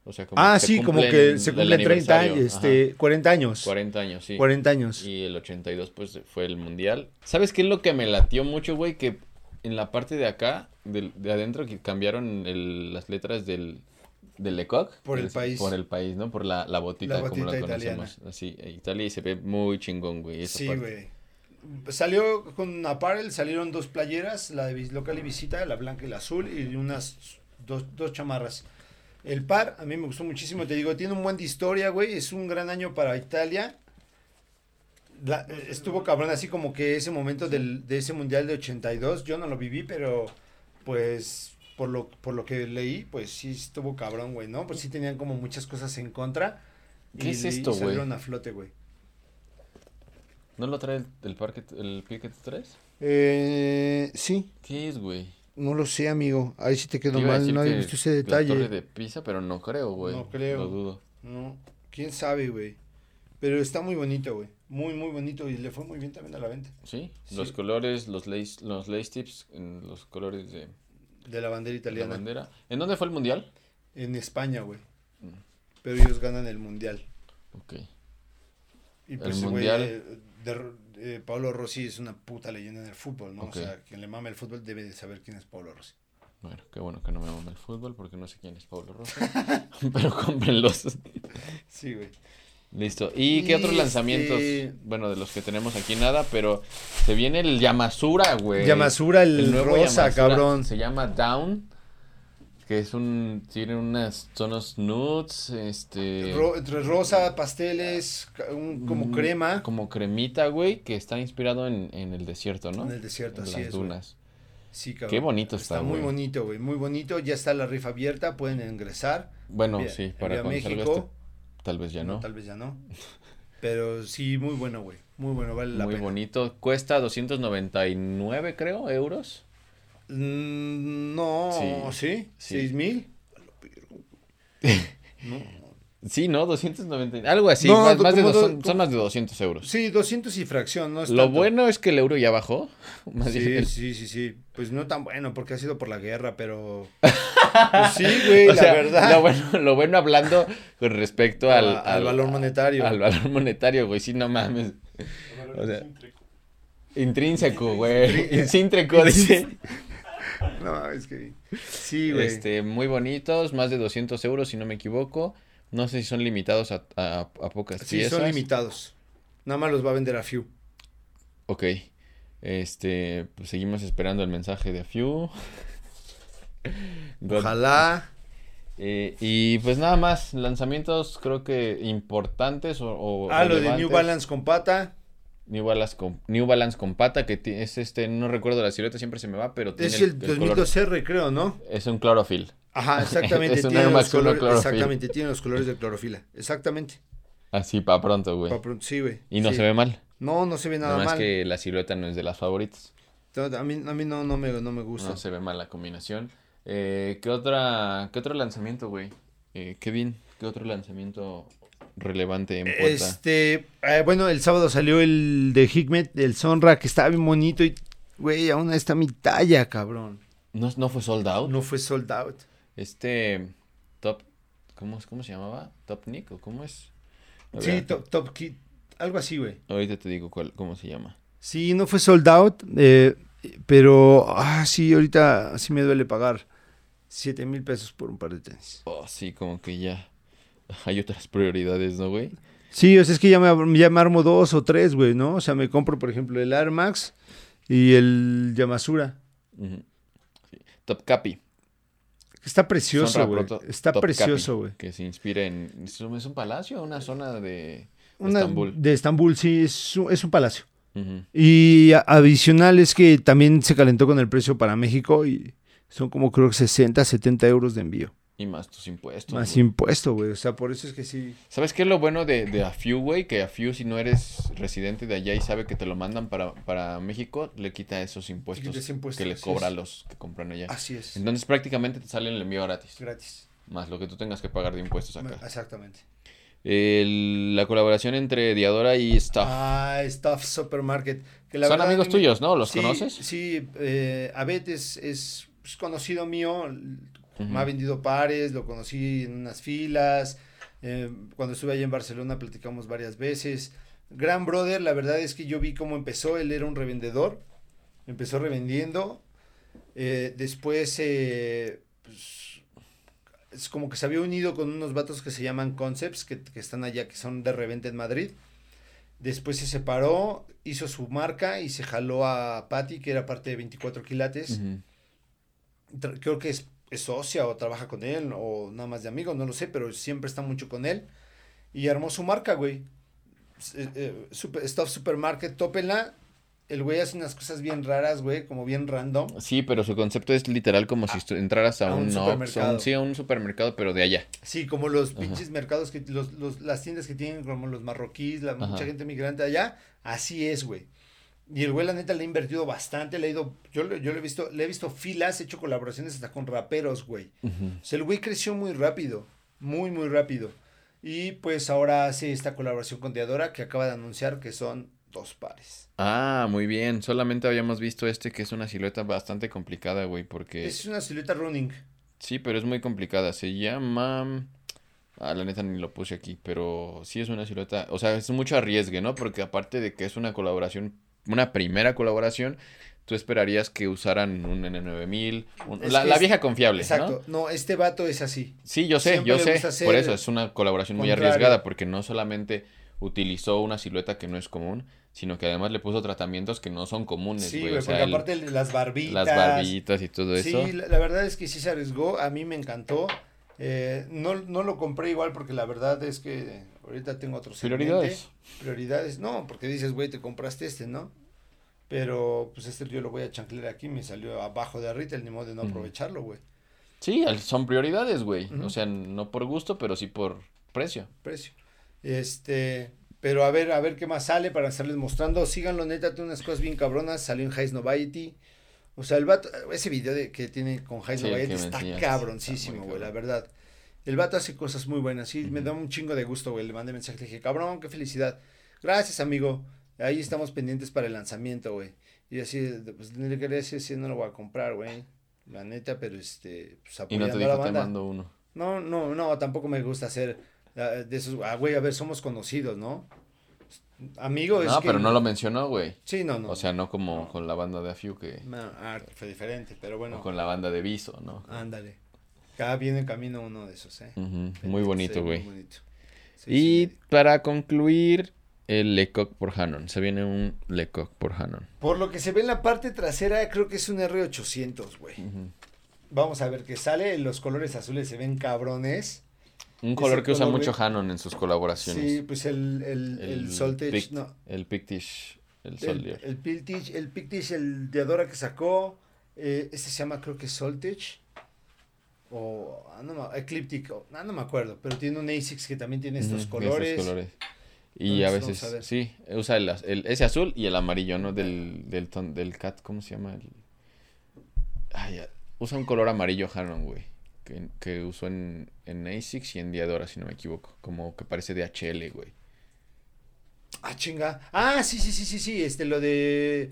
O sea, como Ah, sí, como que se cumplen 30 años, este, Ajá, 40 años. 40 años, sí. 40 años. Y el 82 pues fue el mundial. ¿Sabes qué es lo que me latió mucho, güey? Que en la parte de acá, de, adentro, que cambiaron el- las letras del, del Lecoq. Por el país. Por el país, ¿no? Por la, la botita, La como la conocemos. Así, e Italia y se ve muy chingón, güey. esa Sí, parte. güey. Salió con Apparel, salieron dos playeras, la de local y visita, la blanca y la azul, y unas dos, dos chamarras. El par, a mí me gustó muchísimo, te digo, tiene un buen de historia, güey, es un gran año para Italia. La- estuvo cabrón, así como que ese momento del, de ese mundial de 82, yo no lo viví, pero pues por lo, por lo que leí, pues sí estuvo cabrón, güey, ¿no? Pues sí tenían como muchas cosas en contra. ¿Qué y- es esto, güey? salieron a flote, güey. ¿No lo trae el, el, par que- el pie que te traes? Eh, sí, ¿Qué es, güey? No lo sé, amigo. Ahí sí te quedó mal, no había visto ese La torre detalle. de Pisa, pero no creo, güey. No creo. Lo dudo. No, quién sabe, güey. Pero está muy bonito, güey. Muy, muy bonito y le fue muy bien también a la venta. ¿Sí? Sí. Los colores, los lace, los lace tips, los colores de De la bandera la italiana. bandera. ¿En dónde fue el mundial? En España, güey. Mm. Pero ellos ganan el mundial. Ok. Y El pues, güey, mundial. eh, de- eh, Pablo Rossi es una puta leyenda en el fútbol, ¿no? O sea, quien le mama el fútbol debe de saber quién es Pablo Rossi. Bueno, qué bueno que no me mama el fútbol porque no sé quién es Pablo Rosa. [laughs] pero cómprenlos. [laughs] Sí, güey. Listo. ¿Y qué otros lanzamientos? este- Bueno, de los que tenemos aquí nada, pero se viene el Yamasura, güey. Yamasura, el, nuevo rosa, Yamasura cabrón. Se llama Down. Que es un. Tiene unas tonos nudes. Este. Ro- entre rosa, pasteles, un- como mm, crema. Como cremita, güey. Que está inspirado en, en el desierto, ¿no? En el desierto, En así las es, dunas. Sí, cabrón. Qué bonito está, Está muy bonito, güey. Muy bonito. Ya está la rifa abierta. Pueden ingresar. Bueno, sí, para cuando salga México. este, tal vez ya no. Tal vez ya no. [laughs] Pero sí, muy bueno, güey. Muy bueno, vale la Muy pena. bonito. Cuesta 299, creo, euros. Mm, no, Sí, ¿sí? sí. ¿Seis mil? [laughs] No. Sí, ¿no? 290. Algo así. No, más, más de como dos- do- son, son más de 200 euros. Sí, 200 y fracción, no es Lo tanto. bueno es que el euro ya bajó. [laughs] Más Sí, bien, sí, sí, sí. Pues no tan bueno porque ha sido por la guerra, pero... Pues sí, [laughs] güey, o la sea, verdad. Lo bueno, lo bueno hablando con respecto al, A- al valor monetario. Al valor monetario, güey. Sí, no mames. O sea, intrínseco, güey. Intrínseco, dice. [laughs] No, es que... Sí, güey. Este, muy bonitos, más de 200 euros, si no me equivoco. No sé si son limitados a, a, a pocas Sí, piezas. son limitados. Nada más los va a vender a Few. Ok. Este, pues seguimos esperando el mensaje de Few. [laughs] Ojalá. Eh, y pues nada más, lanzamientos creo que importantes o, o Ah, lo de New relevantes. Balance con pata. New Balance con, New Balance con pata, que es este, no recuerdo la silueta, siempre se me va, pero tiene Es el, color- 2002R, creo, ¿no? es un clorofil. Ajá, [laughs] exactamente. Es un tiene Air los Max colores, exactamente, tiene los colores de clorofila. Exactamente. Así para pronto, güey. Pa' pronto, sí, güey. Y no sí. se ve mal. No, no se ve nada Nada más mal. que la silueta no es de las favoritas. A mí, a mí no, no, me, no me gusta. No se ve mal la combinación. Eh, ¿qué otra, qué otro lanzamiento, güey? Eh, Kevin, ¿qué otro lanzamiento relevante en puerta? Este, eh, bueno, el sábado salió el de Hikmet, el Sonra, que estaba bien bonito y, güey, aún está mi talla, cabrón. ¿No, no fue sold out? No fue sold out. Este Top, ¿cómo, ¿cómo se llamaba? ¿Top Nick o cómo es? Sí, top, top Kit, algo así, güey. Ahorita te digo cuál, cómo se llama. Sí, no fue sold out, eh, pero, ah, sí, ahorita sí me duele pagar 7 mil pesos por un par de tenis. Oh, sí, como que ya [laughs] hay otras prioridades, ¿no, güey? Sí, o sea, es que ya me, ya me armo dos o tres, güey, ¿no? O sea, me compro, por ejemplo, el Air Max y el Yamasura. Sí. Top Capi. Está precioso, güey. Está Top precioso, güey. Que se inspira en... ¿Es un, palacio o una zona de Una- Estambul? De Estambul, sí, es un, es un palacio. Y a- adicional es que también se calentó con el precio para México y son como creo que 60, 70 euros de envío. Y más tus impuestos. Más güey. impuesto, güey. O sea, por eso es que sí. ¿Sabes qué es lo bueno de, de Afiu, güey? Que Afiu, si no eres residente de allá y sabe que te lo mandan para, para México, le quita esos impuestos, quita impuesto, que le cobra a los que compran allá. Así es. Entonces prácticamente te sale el envío gratis, Gratis. más lo que tú tengas que pagar de impuestos acá. Exactamente. El- la colaboración entre Diadora y Stuff. Ah, Stuff Supermarket. Que la Son verdad, amigos tuyos, ¿no? ¿Los Sí, conoces? Sí, eh, Abed es, es conocido mío. Me ha vendido pares, lo conocí en unas filas. eh, cuando estuve allá en Barcelona platicamos varias veces. Gran brother, la verdad es que yo vi cómo empezó. Él era un revendedor. Empezó revendiendo. eh, después, eh, pues, es como que se había unido con unos vatos que se llaman Concepts, que, que están allá, que son de reventa en Madrid. Después se separó, hizo su marca y se jaló a Patty, que era parte de 24 quilates. Creo que es, es socia o trabaja con él o nada más de amigo, no lo sé, pero siempre está mucho con él. Y armó su marca, güey. Eh, eh, super, Stuff Supermarket, tópenla. El güey hace unas cosas bien raras, güey, como bien random. Sí, pero su concepto es literal como si estu- entraras a, a un un, supermercado. un- sí, a un supermercado, pero de allá. Sí, como los Ajá. pinches mercados, que los, los- las tiendas que tienen como los marroquíes, la, Ajá. mucha gente migrante allá, así es, güey. Y el güey, la neta, le ha invertido bastante, le ha ido, yo, le- yo le he visto, le he visto filas, he hecho colaboraciones hasta con raperos, güey. Ujú. O sea, el güey creció muy rápido, muy, muy rápido. Y pues ahora hace esta colaboración con Diadora que acaba de anunciar que son dos pares. Ah, muy bien. Solamente habíamos visto este que es una silueta bastante complicada, güey, porque... Es una silueta running. Sí, pero es muy complicada. Se llama... Ah, la neta ni lo puse aquí, pero sí es una silueta... O sea, es mucho arriesgue, ¿no? Porque aparte de que es una colaboración, una primera colaboración, tú esperarías que usaran un N9000, un- la, la vieja confiable, Exacto. ¿no? No, este vato es así. Sí, yo sé, Siempre yo sé. Por eso es una colaboración muy arriesgada, porque no solamente utilizó una silueta que no es común, sino que además le puso tratamientos que no son comunes, Sí, güey. güey, o sea, porque el- aparte de las barbitas. las barbitas y todo eso. Sí, la, la verdad es que sí se arriesgó, a mí me encantó. Eh, no, no lo compré igual porque la verdad es que ahorita tengo otros Prioridades. Prioridades, no, porque dices, güey, te compraste este, ¿no? Pero pues este yo lo voy a chanclear aquí, me salió abajo de Retail, ni modo de no aprovecharlo, güey. Sí, son prioridades, güey. O sea, no por gusto, pero sí por precio. Precio. Este, pero a ver, a ver qué más sale para estarles mostrando. Síganlo, neta, tiene unas cosas bien cabronas. Salió en Highs Noviety. O sea, el vato, ese video de, que tiene con Highs Sí, Noviety está cabroncísimo, güey, la verdad. El vato hace cosas muy buenas, sí, me da un chingo de gusto, güey. Le mandé mensaje, le dije, cabrón, qué felicidad. Gracias, amigo. Ahí estamos pendientes para el lanzamiento, güey. Y así, pues le quería decir, sí, no lo voy a comprar, güey. La neta, pero este, pues Y no apoyando te a la dijo, te banda. mando uno. No, no, no, tampoco me gusta hacer ah, de esos, ah, güey, a ver, somos conocidos, ¿no? Amigo es No, que- pero no lo mencionó, güey. Sí, no, no. O sea, no como con la banda de Afiu que... No, ah, fue diferente, pero bueno, O con la banda de Viso, ¿no? ándale. Cada viene en camino uno de esos, ¿eh? Ujú, Sí, Muy bonito, güey. muy bonito. Sí, Y sí, para concluir, el Lecoq por Hanon. Se viene un Lecoq por Hanon. Por lo que se ve en la parte trasera, creo que es un R800, güey. Vamos a ver qué sale. Los colores azules se ven cabrones. Un color que usa color, mucho. Hanon en sus colaboraciones. Sí, pues el, el, el, Soltech, Pic- no. El Pictish, el El, Soldier. el el Pictish, el de Adora que sacó. eh, este se llama, creo que Soltech. O, ah, no, me- Ecliptic, o- ah, no me acuerdo. Pero tiene un ASICS que también tiene estos Ujú, colores. colores. Y a veces, a sí, usa el, el- ese azul y el amarillo, ¿no? Del, del, ton- del cat, ¿cómo se llama? El... Ay, usa un color amarillo Hanon, güey. Que, que usó en, en ASICS y en Diadora, si no me equivoco. Como que parece de HL, güey. Ah, chinga. Ah, sí, sí, sí, sí, sí. Este, lo de.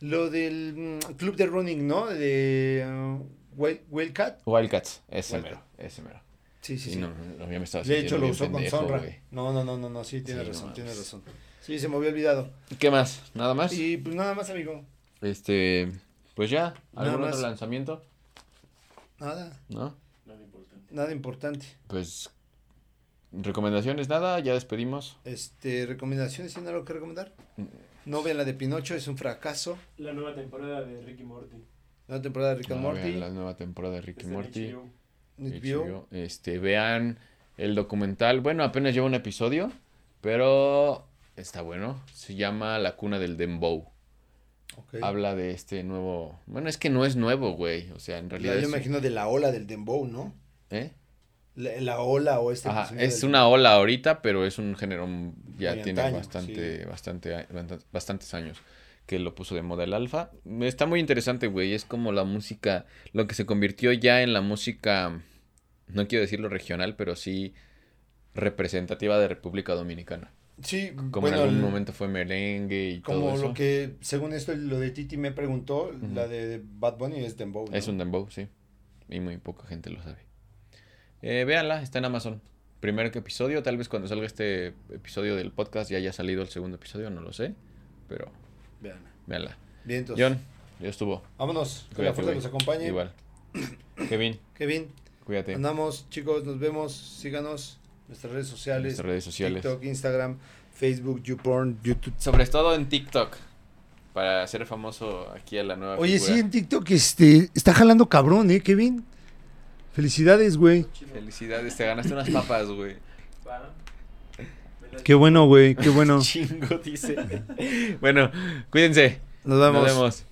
Lo del mm, club de running, ¿no? De. uh, Wildcat. Wildcats, ese Wildcat. mero, ese mero. Sí, sí, y sí. no, no, ya me estaba de hecho, lo usó con Sonra. No, no, no, no, no, sí, tiene Sí, no razón, tiene razón. Sí, se me había olvidado. ¿Qué más? ¿Nada más? Y pues nada más, amigo. Este, pues ya, Nada ¿algún más. otro lanzamiento? Nada, ¿No? Nada importante. nada importante. Pues, recomendaciones, nada, ya despedimos. Este, recomendaciones, ¿tiene algo que recomendar? Mm. No vean la de Pinocho, es un fracaso. La nueva temporada de Ricky Morty. La temporada de Rick and Ah, Morty. vean la nueva temporada de en Morty. HBO. Este, vean el documental. Bueno, apenas lleva un episodio, pero está bueno. Se llama La cuna del Dembow. Ok. Habla de este nuevo. Bueno, es que no es nuevo, güey. O sea, en Ya, realidad. yo es- imagino de la ola del Dembow, ¿no? ¿Eh? La, la ola o este. Ajá, es del- una ola ahorita, pero es un género ya Muy tiene antaño, bastante, sí. bastante, a- bastante- bastantes años que lo puso de moda el alfa. Está muy interesante, güey. Es como la música, lo que se convirtió ya en la música, no quiero decirlo regional, pero sí representativa de República Dominicana. Sí, Como bueno, en algún momento fue merengue y como todo eso. lo que, según esto, lo de Titi me preguntó, la de Bad Bunny es Dembow. ¿no? Es un dembow, sí. Y muy poca gente lo sabe. Eh, véanla, está en Amazon. Primer episodio, tal vez cuando salga este episodio del podcast ya haya salido el segundo episodio, no lo sé. Pero Vean. véanla. Bien, entonces. John, ya estuvo. Vámonos. Que la fuerza nos acompañe. Igual. [clears throat] Kevin, Kevin, cuídate. andamos, chicos, nos vemos. Síganos. Nuestras redes sociales. Nuestras redes sociales. TikTok, Instagram, Facebook, YouPorn, YouTube. Sobre todo en TikTok. Para ser famoso aquí a la nueva Oye, figura. sí, en TikTok este, está jalando cabrón, ¿eh, Kevin? Felicidades, güey. Felicidades, te ganaste unas papas, güey. Qué bueno, güey, qué [laughs] bueno. Chingo, dice. bueno, cuídense. Nos vemos. Nos vemos.